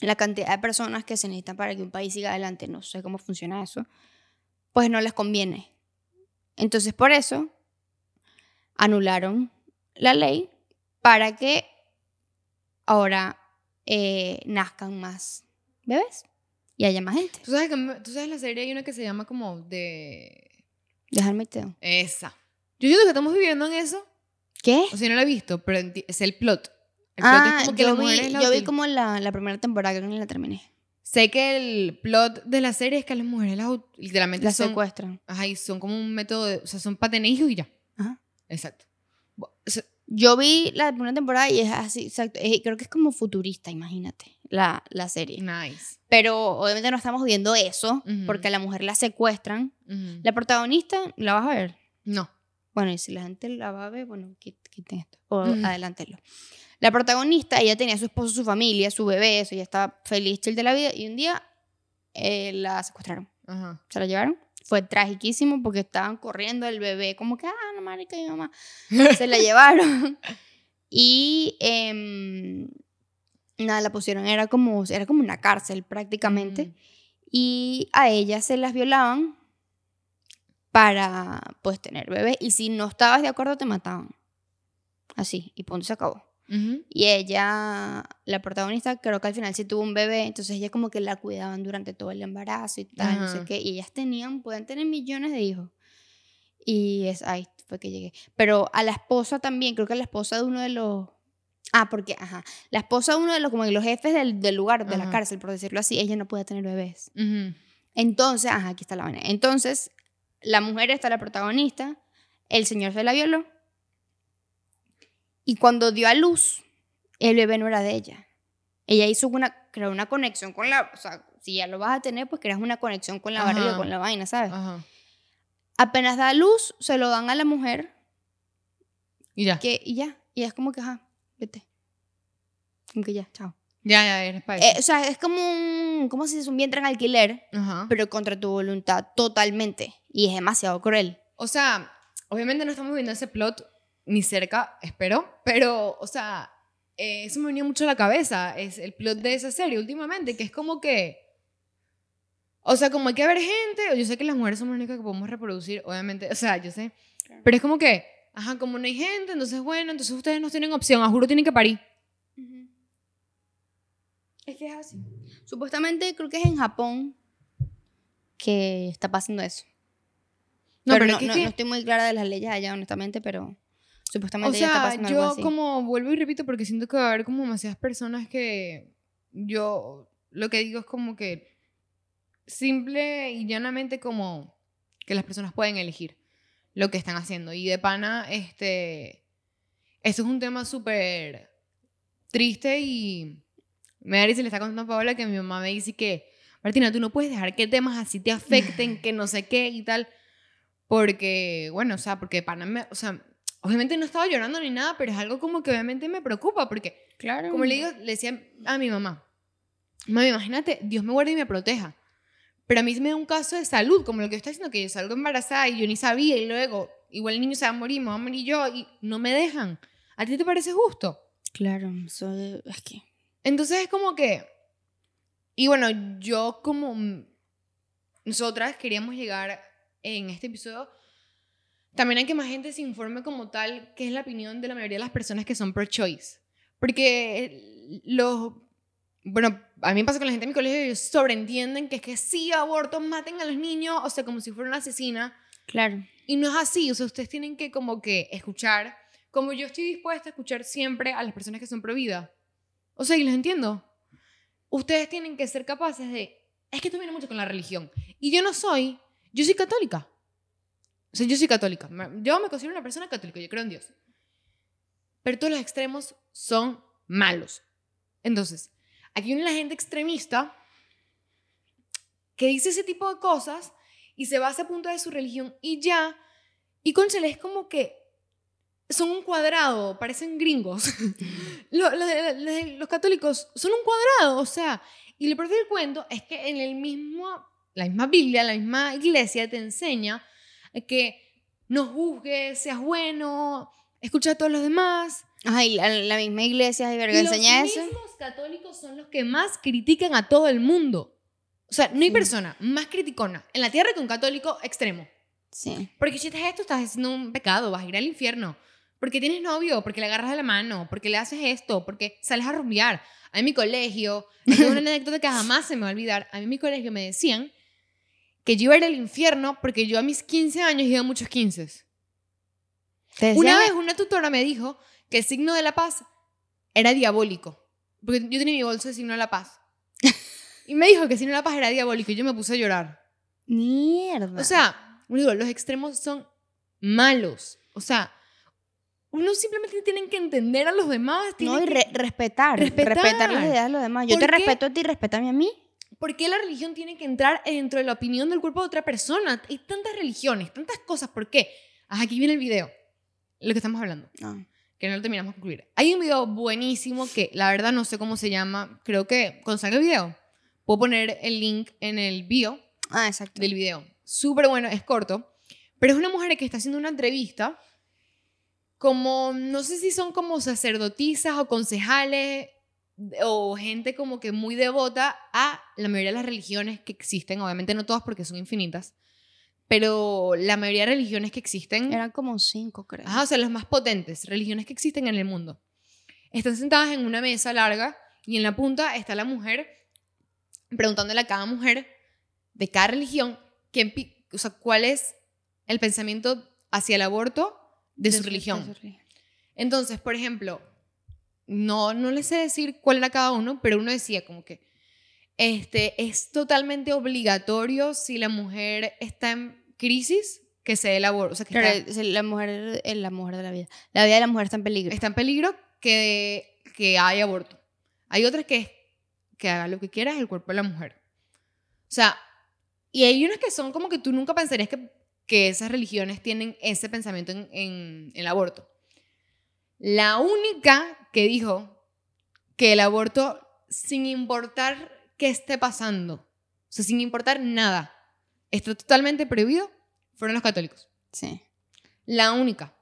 la cantidad de personas que se necesitan para que un país siga adelante, no sé cómo funciona eso, pues no les conviene. Entonces, por eso anularon la ley para que ahora eh, nazcan más bebés y haya más gente. ¿Tú sabes, que, tú sabes la serie, hay una que se llama como de... Dejarme teo. Esa. Yo siento que estamos viviendo en eso. ¿Qué? O sea, no la he visto, pero es el plot. El plot Ah, es como que yo vi, yo vi como la, la primera temporada que no la terminé. Sé que el plot de la serie es que las mujeres las literalmente La son... secuestran. Ajá, y son como un método de... O sea, son para tener hijos y ya. Ajá. Exacto. O sea, Yo vi la primera temporada y es así, exacto. eh, creo que es como futurista, imagínate, la, la serie. nice. Pero obviamente no estamos viendo eso, Ujú. porque a la mujer la secuestran. Ujú. La protagonista, ¿la vas a ver? No. Bueno, y si la gente la va a ver, bueno, quit- quiten esto. O Ujú. adelántelo. La protagonista, ella tenía a su esposo, su familia, su bebé, eso, ella estaba feliz, chill de la vida, y un día eh, la secuestraron. Ajá. Se la llevaron. Fue tragiquísimo porque estaban corriendo el bebé, como que, ah, no, marica, mi mamá. *laughs* Se la llevaron. Y em, nada, la pusieron, era como, era como una cárcel prácticamente. Mm. Y a ella se las violaban para, pues, tener bebés. Y si no estabas de acuerdo, te mataban. Así, y punto, se acabó. Y ella, la protagonista, creo que al final sí tuvo un bebé, entonces ella como que la cuidaban durante todo el embarazo y tal, no sé qué. Y ellas tenían, pueden tener millones de hijos. Y es, ahí fue que llegué. Pero a la esposa también, creo que a la esposa de uno de los... Ah, porque, ajá, la esposa de uno de los, como de los jefes del, del lugar, de la cárcel, por decirlo así, ella no podía tener bebés. Entonces, ajá, aquí está la vaina. Entonces, la mujer está la protagonista, el señor se la violó, y cuando dio a luz, el bebé no era de ella. Ella hizo una, creó una conexión con la, o sea, si ya lo vas a tener, pues creas una conexión con la barriga, con la vaina, ¿sabes? Ajá. Apenas da a luz, se lo dan a la mujer, Y ya. que, y ya, y es como que, ajá, vete. Como que ya, chao. Ya, ya, eres para Eh, o sea, es como un, ¿cómo se dice? Un vientre en alquiler, Ajá. pero contra tu voluntad totalmente. Y es demasiado cruel. O sea, obviamente no estamos viendo ese plot ni cerca, espero, pero, o sea, eh, eso me venía mucho a la cabeza, es el plot de esa serie últimamente, que es como que, o sea, como hay que ver gente, yo sé que las mujeres somos las únicas que podemos reproducir, obviamente, o sea, yo sé, Claro. pero es como que, ajá, como no hay gente, entonces, bueno, entonces ustedes no tienen opción, a juro tienen que parir. Es que es así. Supuestamente creo que es en Japón que está pasando eso. No, pero pero no, es no- que- no estoy muy clara de las leyes allá, honestamente, pero O supuestamente ya está sea, pasando algo yo así. como vuelvo y repito porque siento que va a haber como demasiadas personas que yo lo que digo es como que simple y llanamente como que las personas pueden elegir lo que están haciendo. Y de pana, este, esto es un tema súper triste y me da risa le está contando a Paola que mi mamá me dice que, Martina, tú no puedes dejar que temas así te afecten, *laughs* que no sé qué y tal, porque, bueno, o sea, porque de pana, me, o sea, obviamente no estaba llorando ni nada, pero es algo como que obviamente me preocupa, porque, Claro. como le digo, le decía a mi mamá, mami, imagínate, Dios me guarde y me proteja. Pero a mí me da un caso de salud, como lo que está diciendo, que yo salgo embarazada y yo ni sabía y luego igual el niño se va a morir, me va a morir yo y no me dejan. ¿A ti te parece justo? Claro, eso es que. Entonces es como que... Y bueno, yo como... Nosotras queríamos llegar en este episodio también hay que más gente se informe como tal qué es la opinión de la mayoría de las personas que son pro-choice. Porque los... Bueno, a mí me pasa con la gente de mi colegio, ellos sobreentienden que es que sí, aborto, maten a los niños, o sea, como si fuera una asesina. Claro. Y no es así, o sea, ustedes tienen que como que escuchar, como yo estoy dispuesta a escuchar siempre a las personas que son pro vida. O sea, y les entiendo. Ustedes tienen que ser capaces de... Es que esto viene mucho con la religión. Y yo no soy, yo soy católica. O sea, yo soy católica. Yo me considero una persona católica, yo creo en Dios. Pero todos los extremos son malos. Entonces, aquí viene la gente extremista que dice ese tipo de cosas y se basa a punto de su religión y ya. Y conchale, es como que son un cuadrado, parecen gringos. los, los- los- los católicos son un cuadrado, o sea. Y lo peor del cuento es que en el mismo, la misma Biblia, la misma iglesia te enseña que no juzgues, seas bueno, escucha a todos los demás. Ay, la, la misma iglesia de verga los enseña eso. mismos católicos son los que más critican a todo el mundo. O sea, no hay Sí. persona más criticona en la tierra que un católico extremo. Sí. Porque si haces esto, estás haciendo un pecado, vas a ir al infierno. Porque tienes novio, porque le agarras de la mano, porque le haces esto, porque sales a rumbear. A mí en mi colegio, *laughs* es una anécdota que jamás se me va a olvidar. A mí en mi colegio me decían que yo iba a ir al infierno porque yo a mis 15 años iba a muchos 15. Te Una vez una tutora me dijo que el signo de la paz era diabólico. Porque yo tenía mi bolso de signo de la paz. *laughs* Y me dijo que el signo de la paz era diabólico y yo me puse a llorar. Mierda. O sea, digo, los extremos son malos. O sea, uno simplemente tienen que entender a los demás. no, tienen y re- respetar, Respetar. respetar. las ideas de los demás. Yo te ¿Por qué? respeto a ti, respétame a mí. ¿Por qué la religión tiene que entrar dentro de la opinión del cuerpo de otra persona? Hay tantas religiones, tantas cosas. ¿Por qué? Ah, aquí viene el video. Lo que estamos hablando. No. que no lo terminamos de concluir. Hay un video buenísimo que la verdad no sé cómo se llama. Creo que cuando salga el video, puedo poner el link en el bio Ah, exacto. del video. Súper bueno, es corto. Pero es una mujer que está haciendo una entrevista como, no sé si son como sacerdotisas o concejales o gente como que muy devota a la mayoría de las religiones que existen. Obviamente no todas porque son infinitas. Pero la mayoría de religiones que existen... Eran como cinco, creo. Ajá, o sea, las más potentes, religiones que existen en el mundo. Están sentadas en una mesa larga y en la punta está la mujer preguntándole a cada mujer de cada religión quién pi- o sea, cuál es el pensamiento hacia el aborto de, su, religión. de su religión. Entonces, por ejemplo, no, no les sé decir cuál era cada uno, pero uno decía como que este, es totalmente obligatorio si la mujer está en crisis que se dé el aborto. O sea, que Claro, está- la mujer la mujer de la vida. La vida de la mujer está en peligro. está en peligro que, que haya aborto. Hay otras que es que haga lo que quiera es el cuerpo de la mujer. O sea, y hay unas que son como que tú nunca pensarías que, que esas religiones tienen ese pensamiento en, en, en el aborto. La única que dijo que el aborto, sin importar qué esté pasando, o sea, sin importar nada, está totalmente prohibido, fueron los católicos. Sí. La única.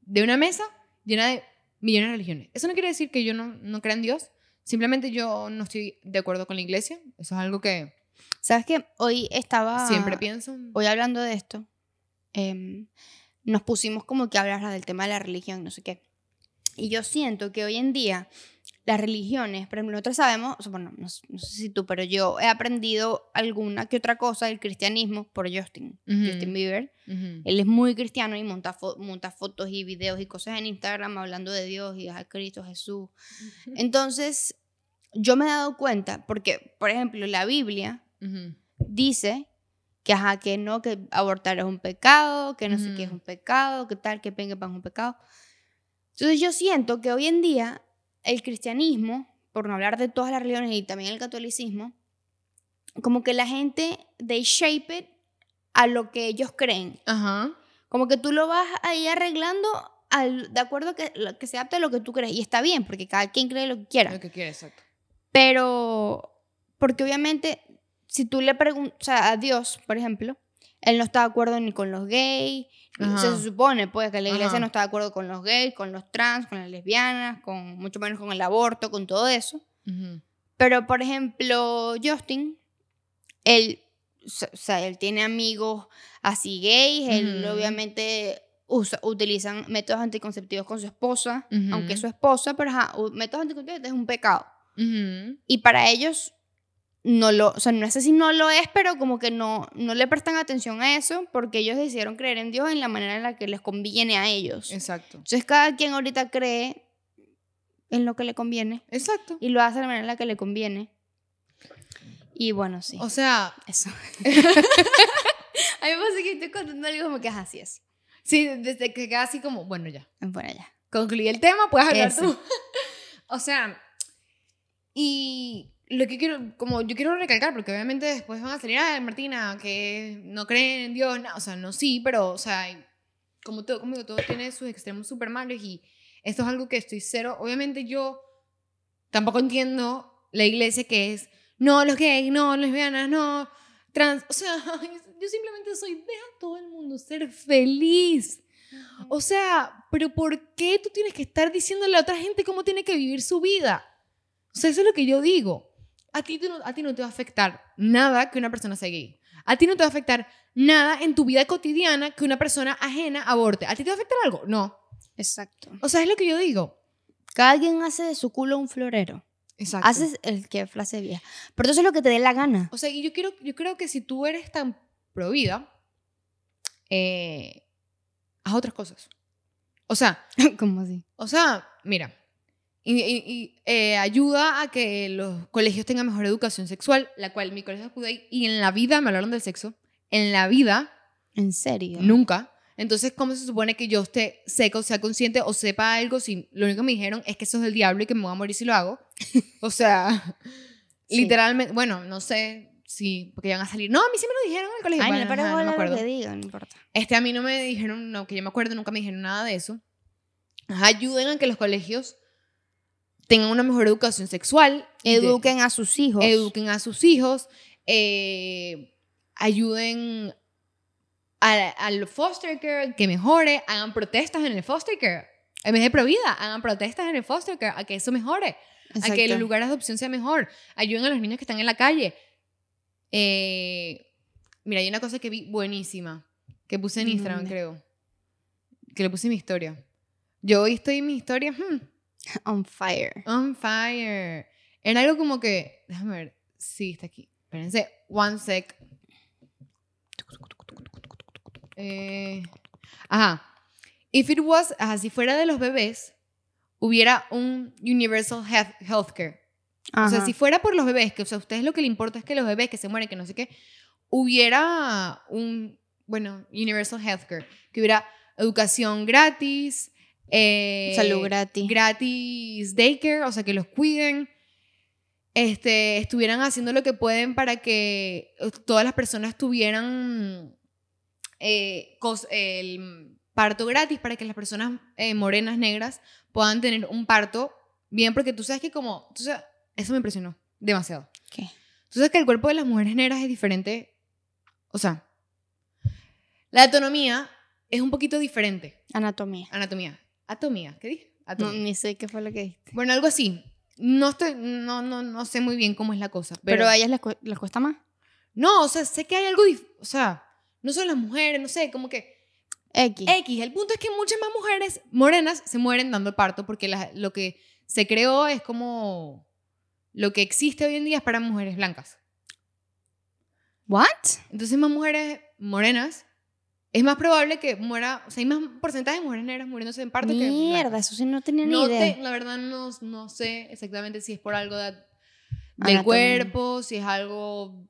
De una mesa llena de millones de religiones. Eso no quiere decir que yo no, no crea en Dios. Simplemente yo no estoy de acuerdo con la iglesia. Eso es algo que ¿Sabes qué? Hoy estaba. siempre pienso. Hoy hablando de esto, em, nos pusimos como que a hablar del tema de la religión, no sé qué. Y yo siento que hoy en día las religiones, por ejemplo, nosotros sabemos, o sea, bueno, no, sé si tú, pero yo he aprendido alguna que otra cosa del cristianismo por Justin. Justin Bieber. Ujú. Él es muy cristiano y monta, fo- monta fotos y videos y cosas en Instagram hablando de Dios y a Cristo Jesús. Entonces, yo me he dado cuenta, porque, por ejemplo, la Biblia dice que, ajá, que no, que abortar es un pecado, que no sé qué es un pecado, que tal, que pengue pan es un pecado. Entonces yo siento que hoy en día el cristianismo, por no hablar de todas las religiones y también el catolicismo, como que la gente, they shape it a lo que ellos creen. Ajá. Como que tú lo vas ahí arreglando al, de acuerdo a que, que se adapte a lo que tú crees. Y está bien, porque cada quien cree lo que quiera. Lo que quiere, exacto. Pero, porque obviamente, si tú le preguntas, o sea, a Dios, por ejemplo, él no está de acuerdo ni con los gays. Ajá. se supone, pues, que la iglesia Ajá. no está de acuerdo con los gays, con los trans, con las lesbianas, con mucho menos con el aborto, con todo eso. Pero, por ejemplo, Justin, él, o sea- él tiene amigos así gays, él obviamente usa, utilizan métodos anticonceptivos con su esposa, Ujú. aunque es su esposa, pero ajá, u- métodos anticonceptivos es un pecado. Y para ellos, no lo, o sea, no sé si no lo es, pero como que no, no le prestan atención a eso porque ellos decidieron creer en Dios en la manera en la que les conviene a ellos. Exacto. Entonces cada quien ahorita cree en lo que le conviene Exacto. y lo hace de la manera en la que le conviene. Y bueno, sí. O sea, Eso. *laughs* a mí me pasa que estoy contando algo como que es así es. sí, desde que queda así como, bueno, ya. Bueno, ya. Concluí el tema, puedes hablar Eso. tú. *laughs* o sea, y lo que quiero, como yo quiero recalcar, porque obviamente después van a salir, ah, Martina, que no creen en Dios, no, o sea, no, sí, pero, o sea, como todo, como digo, todo tiene sus extremos súper malos y esto es algo que estoy cero, obviamente yo tampoco entiendo la iglesia que es, no, los gays, no, lesbianas, no, trans, o sea, *laughs* yo simplemente soy, deja a todo el mundo ser feliz. O sea, pero ¿por qué tú tienes que estar diciéndole a otra gente cómo tiene que vivir su vida? O sea, eso es lo que yo digo. A ti, no, a ti no te va a afectar nada que una persona sea gay. A ti no te va a afectar nada en tu vida cotidiana que una persona ajena aborte. ¿A ti te va a afectar algo? No. Exacto. O sea, es lo que yo digo. Cada quien hace de su culo un florero. Exacto. Haces el que frase vieja. Pero entonces lo que te dé la gana. O sea, y yo, quiero, yo creo que si tú eres tan pro vida, eh, haz otras cosas. O sea, *laughs* ¿Cómo así? O sea, mira, y, y- y, eh, ayuda a que los colegios tengan mejor educación sexual, la cual mi colegio ir, y en la vida me hablaron del sexo, en la vida, ¿En serio? nunca. Entonces, ¿cómo se supone que yo esté seca o sea consciente o sepa algo si lo único que me dijeron es que eso es del diablo y que me voy a morir si lo hago? *laughs* O sea, Sí. literalmente, bueno, no sé si, porque iban a salir. No, a mí sí me lo dijeron en el colegio. Ay, bueno, no, pero ajá, no me acuerdo. lo que digan, no importa. Este, a mí no me dijeron, no, que yo me acuerdo, nunca me dijeron nada de eso. Ajá, Ayuden a que los colegios tengan una mejor educación sexual. de- Eduquen a sus hijos. eduquen a sus hijos. eh, ayuden al foster care que mejore. Hagan protestas en el foster care. En vez de provida, hagan protestas en el foster care a que eso mejore. A que los lugares de adopción sean mejor. Ayuden a los niños que están en la calle. Eh, mira, hay una cosa que vi buenísima. Que puse en Instagram, ¿Dónde? creo. Que le puse en mi historia. Yo hoy estoy en mi historia. hmm, *laughs* On fire. on fire. Era algo como que. Déjame ver. Sí, está aquí. Espérense. One sec. Eh, ajá. If it was. Ajá, si fuera de los bebés, hubiera un universal health, healthcare. O sea, Ajá. si fuera por los bebés, que o sea, a ustedes lo que le importa es que los bebés que se mueren, que no sé qué, hubiera un, bueno, universal healthcare, que hubiera educación gratis, eh, Salud gratis. gratis daycare, o sea, que los cuiden, este, estuvieran haciendo lo que pueden para que eh, todas las personas tuvieran eh, cos- el parto gratis, para que las personas eh, morenas, negras, puedan tener un parto bien, porque tú sabes que como, tú sabes, eso me impresionó demasiado. ¿Qué? Tú sabes que el cuerpo de las mujeres negras es diferente, o sea, la anatomía es un poquito diferente. Anatomía. Anatomía. Atomía, ¿qué dije? No, ni sé qué fue lo que dijiste. Bueno, algo así. No, estoy, no, no, no sé muy bien cómo es la cosa. Pero, Pero, a ellas les, cu- les cuesta más. No, o sea, sé que hay algo. O sea, no son las mujeres, no sé, como que. X. X. El punto es que muchas más mujeres morenas se mueren dando el parto porque la- lo que se creó es como. Lo que existe hoy en día es para mujeres blancas. ¿What? Entonces, más mujeres morenas. Es más probable que muera. O sea, hay más porcentaje de mujeres negras muriéndose en parto que. Mierda, eso sí no tenía No ni idea. te- la verdad no, no sé exactamente si es por algo de- del Anatomía. cuerpo, si es algo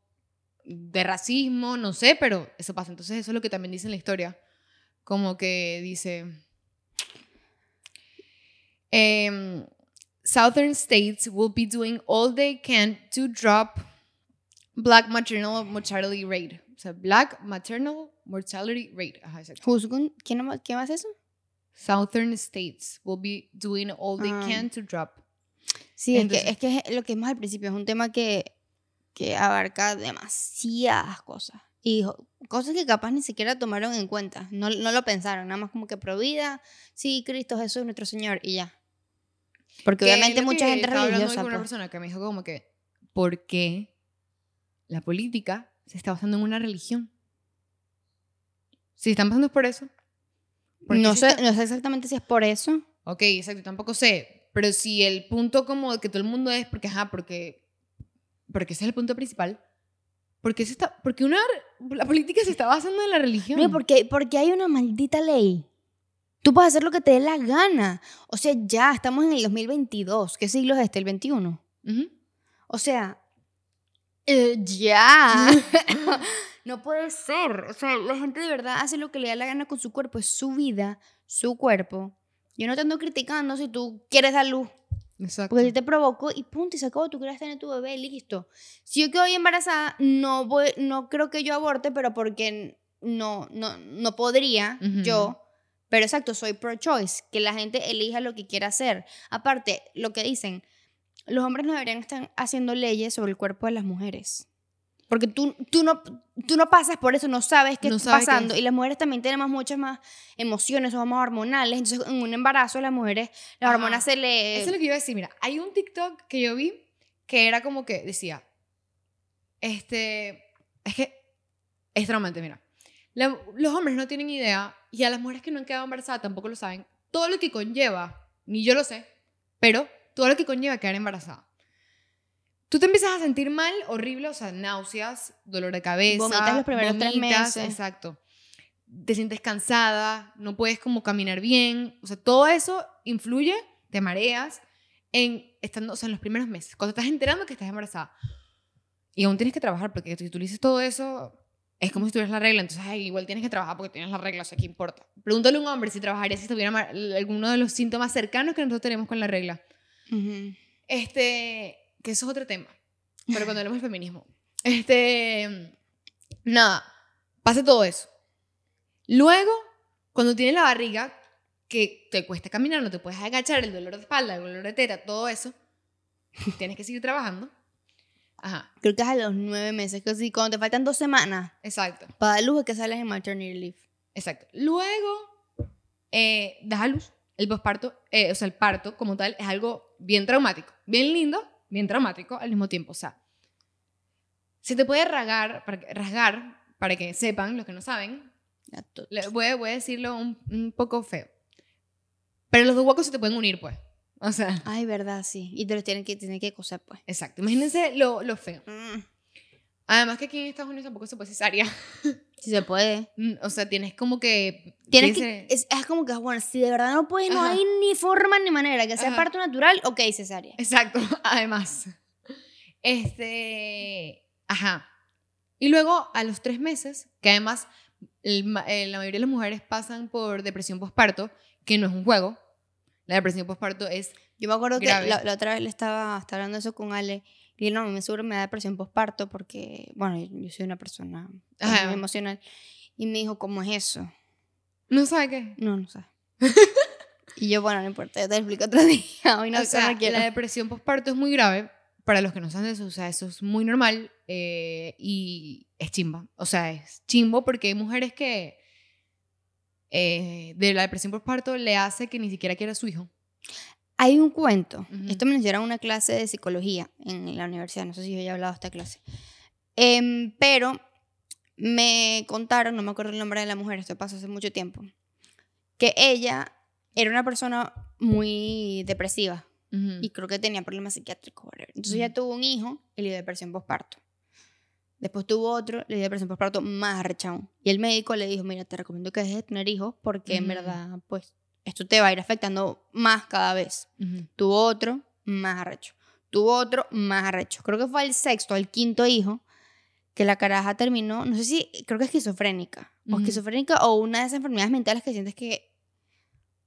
de racismo, no sé, pero eso pasa. Entonces eso es lo que también dice en la historia. Como que dice... em, Southern states will be doing all they can to drop black maternal mortality rate. O sea, black maternal mortality rate. Ajá, exacto. ¿Quién, no- ¿Quién hace eso? Southern states will be doing all they Ah. can to drop. Sí, es, Entonces- que, es que es lo que vimos al principio es un tema que, que abarca demasiadas cosas. Y cosas que capaz ni siquiera tomaron en cuenta. No, no lo pensaron, nada más como que pro vida, sí, Cristo Jesús, nuestro Señor, y ya. Porque Que obviamente es mucha que gente religiosa. con una pues. persona que me dijo como que, ¿por qué la política se está basando en una religión? Si están pasando por eso. ¿por qué No sé, no sé exactamente si es por eso. Ok, exacto, tampoco sé. Pero si el punto como de que todo el mundo es porque, ajá, porque, porque ese es el punto principal. Porque se está, porque una, la política se está basando en la religión. No, porque, porque hay una maldita ley. Tú puedes hacer lo que te dé la gana. O sea, ya estamos en el 2022. ¿Qué siglo es este? ¿El 21? Ujú. O sea, eh, ya. *laughs* no puede ser. O sea, la gente de verdad hace lo que le da la gana con su cuerpo. Es su vida, su cuerpo. Yo no te ando criticando si tú quieres dar luz. Exacto. Porque si te provocó y punto, y se acabó, tú quieres tener tu bebé, listo. Si yo quedo embarazada, no, voy, no creo que yo aborte, pero porque no, no, no podría yo. Pero exacto, soy pro-choice, que la gente elija lo que quiera hacer. Aparte, lo que dicen, los hombres no deberían estar haciendo leyes sobre el cuerpo de las mujeres. Porque tú, tú, no, tú no pasas por eso, no sabes qué No está sabes qué pasando. es. Y las mujeres también tenemos muchas más emociones, somos más hormonales. Entonces, en un embarazo, las mujeres, las Ajá. hormonas se le... Eso es lo que iba a decir. Mira, hay un TikTok que yo vi que era como que decía, este, es que es traumante, mira. La- los hombres no tienen idea y a las mujeres que no han quedado embarazadas tampoco lo saben. Todo lo que conlleva, ni yo lo sé, pero todo lo que conlleva quedar embarazada. Tú te empiezas a sentir mal, horrible, o sea, náuseas, dolor de cabeza. Vomitas los primeros tres vomitas, meses. Exacto. Te sientes cansada, no puedes como caminar bien. O sea, todo eso influye, te mareas, en, estando, o sea, en los primeros meses. Cuando estás enterando que estás embarazada. Y aún tienes que trabajar, porque si tú dices todo eso, es como si tuvieras la regla. Entonces, ay, igual tienes que trabajar porque tienes la regla, o sea, ¿qué importa? Pregúntale a un hombre si trabajaría si tuviera alguno de los síntomas cercanos que nosotros tenemos con la regla. Ujú. Este, que eso es otro tema. Pero cuando hablamos del feminismo. Este, nada, pasa todo eso. Luego, cuando tienes la barriga, que te cuesta caminar, no te puedes agachar, el dolor de espalda, el dolor de teta, todo eso, tienes que seguir trabajando. Ajá, Creo que es a los nueve meses, que sí, cuando te faltan dos semanas exacto, para dar luz es que sales en maternity leave. exacto. Luego, eh, das a luz. El posparto, eh, o sea, el parto como tal, es algo bien traumático, bien lindo, bien traumático al mismo tiempo. O sea, se te puede rasgar, para que, rasgar, para que sepan los que no saben, le- voy, a- voy a decirlo un, un poco feo. Pero los dos huecos se te pueden unir, pues. O sea, Ay, verdad, sí. Y te los tienen que, tienen que coser, pues. exacto. Imagínense lo, lo feo. Mm, Además que aquí en Estados Unidos tampoco se puede cesárea. *laughs* Si se puede. Mm, O sea, tienes como que... Tienes que, es, es como que, bueno, si de verdad no puedes, no Ajá. hay ni forma ni manera. Que sea Ajá. parto natural, ok, cesárea. Exacto, *laughs* además. Este, ajá. Y luego a los tres meses, que además el eh, la mayoría de las mujeres pasan por depresión postparto, que no es un juego. La depresión postparto es, Yo me acuerdo Grave. que la, la otra vez le estaba, estaba hablando eso con Ale. Y no, me seguro me da depresión postparto porque, bueno, yo, soy una persona Ajá. muy emocional. Y me dijo, ¿cómo es eso? no sabe qué. No, no sé. *laughs* y yo, bueno, no importa, yo te lo explico otro *laughs* día. Hoy no, o sea, no la depresión postparto es muy grave. Para los que no saben eso, o sea, eso es muy normal eh, y es chimba. O sea, es chimbo porque hay mujeres que eh, de la depresión postparto le hace que ni siquiera quiera a su hijo. Hay un cuento. Ujú. Esto me lo en una clase de psicología en la universidad. No sé si yo ya he hablado de esta clase. Em, pero me contaron, no me acuerdo el nombre de la mujer, esto pasó hace mucho tiempo, que ella era una persona muy depresiva Ujú. y creo que tenía problemas psiquiátricos. whatever. Entonces ella Ujú. tuvo un hijo y le dio depresión postparto. Después tuvo otro, le dio depresión postparto más arrechado. Y el médico le dijo, mira, te recomiendo que dejes de tener hijos porque en Ujú. verdad, pues, esto te va a ir afectando más cada vez. Ujú. Tuvo otro, más arrecho. Tuvo otro, más arrecho. Creo que fue el sexto, el quinto hijo, que la caraja terminó, no sé si, creo que esquizofrénica, o Ujú. esquizofrénica, o una de esas enfermedades mentales que sientes que,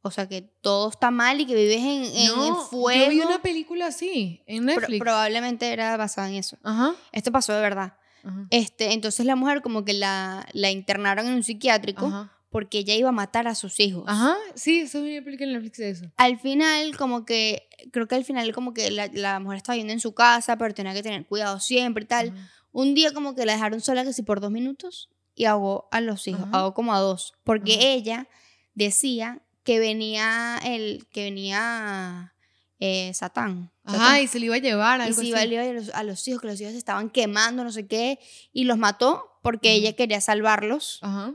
o sea, que todo está mal y que vives en, en no, fuego. yo vi una película así en Pro- Netflix. probablemente era basada en eso. Ajá. Esto pasó de verdad. Ajá. Este, entonces la mujer como que la, la internaron en un psiquiátrico Ajá. Porque ella iba a matar a sus hijos. Ajá. Sí, eso vi una película en Netflix de eso. Al final, como que, creo que al final como que la, la mujer estaba viviendo en su casa, pero tenía que tener cuidado siempre y tal. Ajá. Un día como que la dejaron sola que si por dos minutos y ahogó a los hijos, Ajá. ahogó como a dos, porque Ajá. ella decía que venía el, que venía eh, Satán. Ajá, Satán. y se le iba a llevar Y algo se iba a así. llevar a los, a los hijos, que los hijos se estaban quemando, no sé qué, y los mató porque ella quería salvarlos. Ajá.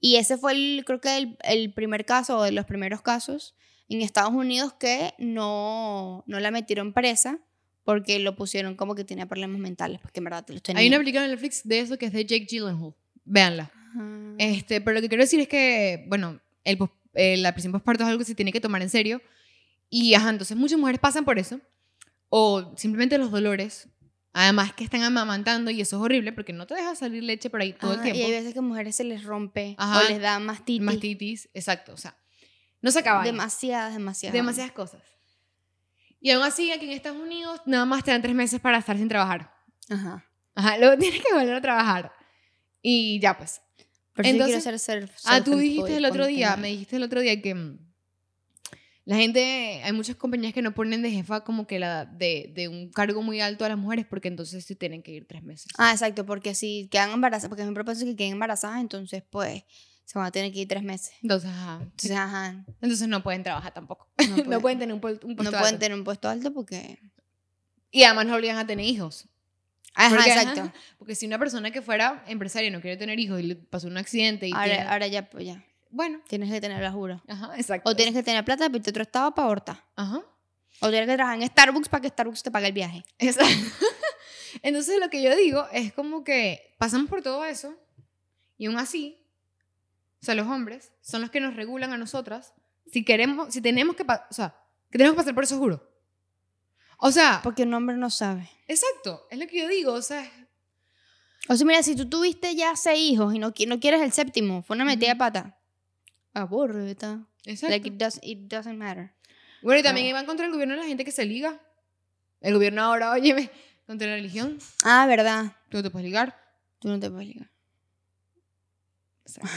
Y ese fue, el, creo que el, el primer caso, o de los primeros casos, en Estados Unidos que no, no la metieron presa porque lo pusieron como que tenía problemas mentales, porque en verdad los tenía. Hay una película en Netflix de eso que es de Jake Gyllenhaal. Véanla. Ajá. Este, pero lo que quiero decir es que, bueno, el, eh, la presión postparto es algo que se tiene que tomar en serio. Y, ajá, entonces muchas mujeres pasan por eso. O simplemente los dolores. Además que están amamantando y eso es horrible porque no te deja salir leche por ahí todo el tiempo. Y hay veces que a mujeres se les rompe Ajá. o les da mastitis. Mastitis, exacto. O sea, no se acaba. Demasiadas, demasiadas. Demasiadas cosas. Y aún así, aquí en Estados Unidos, nada más te dan tres meses para estar sin trabajar. Ajá. Ajá, luego *laughs* tienes que volver a trabajar. Y ya, pues. Pero sí quiero Entonces- ser self Ah, tú dijiste el otro día, me dijiste el otro día que mm, la gente, hay muchas compañías que no ponen de jefa como que la de, de un cargo muy alto a las mujeres porque entonces se tienen que ir tres meses. Ah, exacto, porque si quedan embarazadas, porque mi propósito es que queden embarazadas, entonces pues se van a tener que ir tres meses. Entonces, ajá. Entonces, ajá, Entonces no pueden trabajar tampoco. no, *laughs* No, pueden- pueden tener un, un no puesto pueden alto. tener un puesto alto porque... Y además no obligan a tener hijos. Ajá, Porque, ajá, exacto. Porque si una persona que fuera empresaria no quiere tener hijos y le pasó un accidente y Ahora, tiene- ahora ya, pues ya, Bueno, tienes que tener la juro. ajá, exacto. O tienes que tener plata para irte a otro estado para abortar. Ajá. O tienes que trabajar en Starbucks para que Starbucks te pague el viaje. Exacto. *laughs* Entonces lo que yo digo es como que pasamos por todo eso y aún así, o sea, los hombres son los que nos regulan a nosotras si queremos, si tenemos que, o sea, que tenemos que pasar por eso, juro. O sea, Porque un hombre no sabe. exacto, es lo que yo digo, o sea, O sea, mira, si tú tuviste ya seis hijos y no, no quieres el séptimo, fue una metida de pata. Aburrida. exacto. Like it, does, it doesn't matter. bueno, y también Ah. iban contra el gobierno la gente que se liga. El gobierno ahora, oye, contra la religión, Ah, verdad. tú no te puedes ligar. Tú no te puedes ligar. Exacto.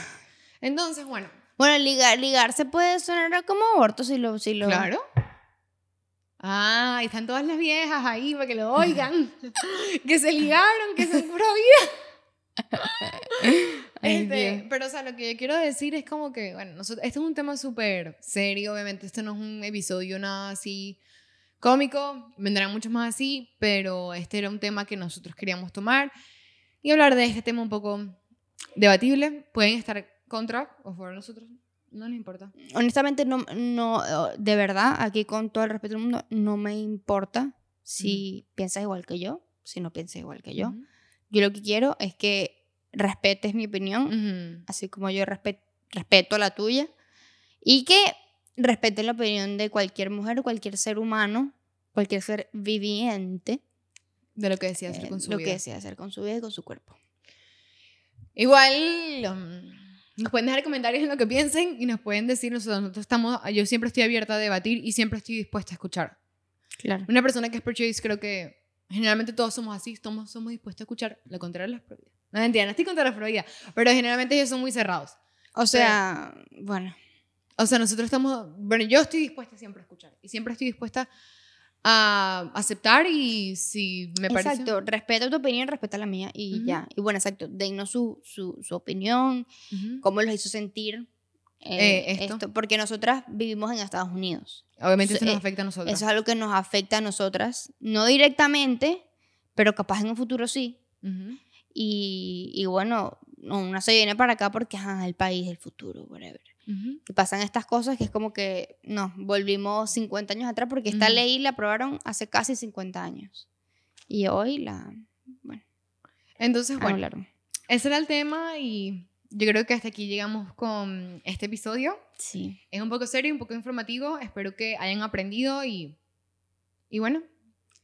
Entonces, bueno, Bueno, ligar, ligarse puede sonar como aborto si lo... Si lo Claro. Ah, están todas las viejas ahí para que lo oigan. *laughs* que se ligaron, que son pura vida. *laughs* Este, pero, o sea, lo que yo quiero decir es como que, bueno, nosotros, este es un tema súper serio, obviamente. Este no es un episodio nada así cómico. Vendrán muchos más así, pero este era un tema que nosotros queríamos tomar y hablar de este tema un poco debatible. Pueden estar contra o por nosotros, no nos importa. Honestamente, no, no, de verdad, aquí con todo el respeto del mundo, no me importa si piensas igual que yo, si no piensas igual que yo. Yo lo que quiero es que respetes mi opinión, Ujú. así como yo respe- respeto la tuya, y que respetes la opinión de cualquier mujer, cualquier ser humano, cualquier ser viviente, De lo que decía hacer eh, con su lo vida. que desea hacer con su vida y con su cuerpo. Igual um, nos pueden dejar comentarios en lo que piensen y nos pueden decir, nosotros, nosotros estamos, yo siempre estoy abierta a debatir y siempre estoy dispuesta a escuchar. Claro. Una persona que es pro-choice creo que generalmente todos somos así, somos, somos dispuestos a escuchar lo contrario las prohibidas. No, mentira, no estoy contra las prohibidas, pero generalmente ellos son muy cerrados. O sea, bueno, O sea, nosotros estamos, bueno, yo estoy dispuesta siempre a escuchar y siempre estoy dispuesta a aceptar y si me parece... exacto, respeta tu opinión, respeta la mía y Ujú. ya. Y bueno, exacto, dennos su, su, su opinión, Ujú. cómo los hizo sentir Eh, eh, esto. esto. porque nosotras vivimos en Estados Unidos. Obviamente Eso- esto nos eh, afecta a nosotros. Eso es algo que nos afecta a nosotras, no directamente, pero capaz en un futuro sí. Ujú. Y, y bueno, no, una se viene para acá porque es el país, el futuro, whatever. Ujú. Y pasan estas cosas que es como que no, volvimos 50 años atrás porque esta Ujú. ley la aprobaron hace casi 50 años. Y hoy la, bueno, Entonces, bueno, anularon. ese era el tema y yo creo que hasta aquí llegamos con este episodio. Sí. Es un poco serio un poco informativo. Espero que hayan aprendido y, y bueno,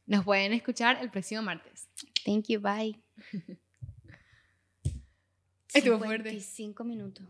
nos pueden escuchar el próximo martes. Thank you, bye. *laughs* Estuvo fuerte. 55 minutos.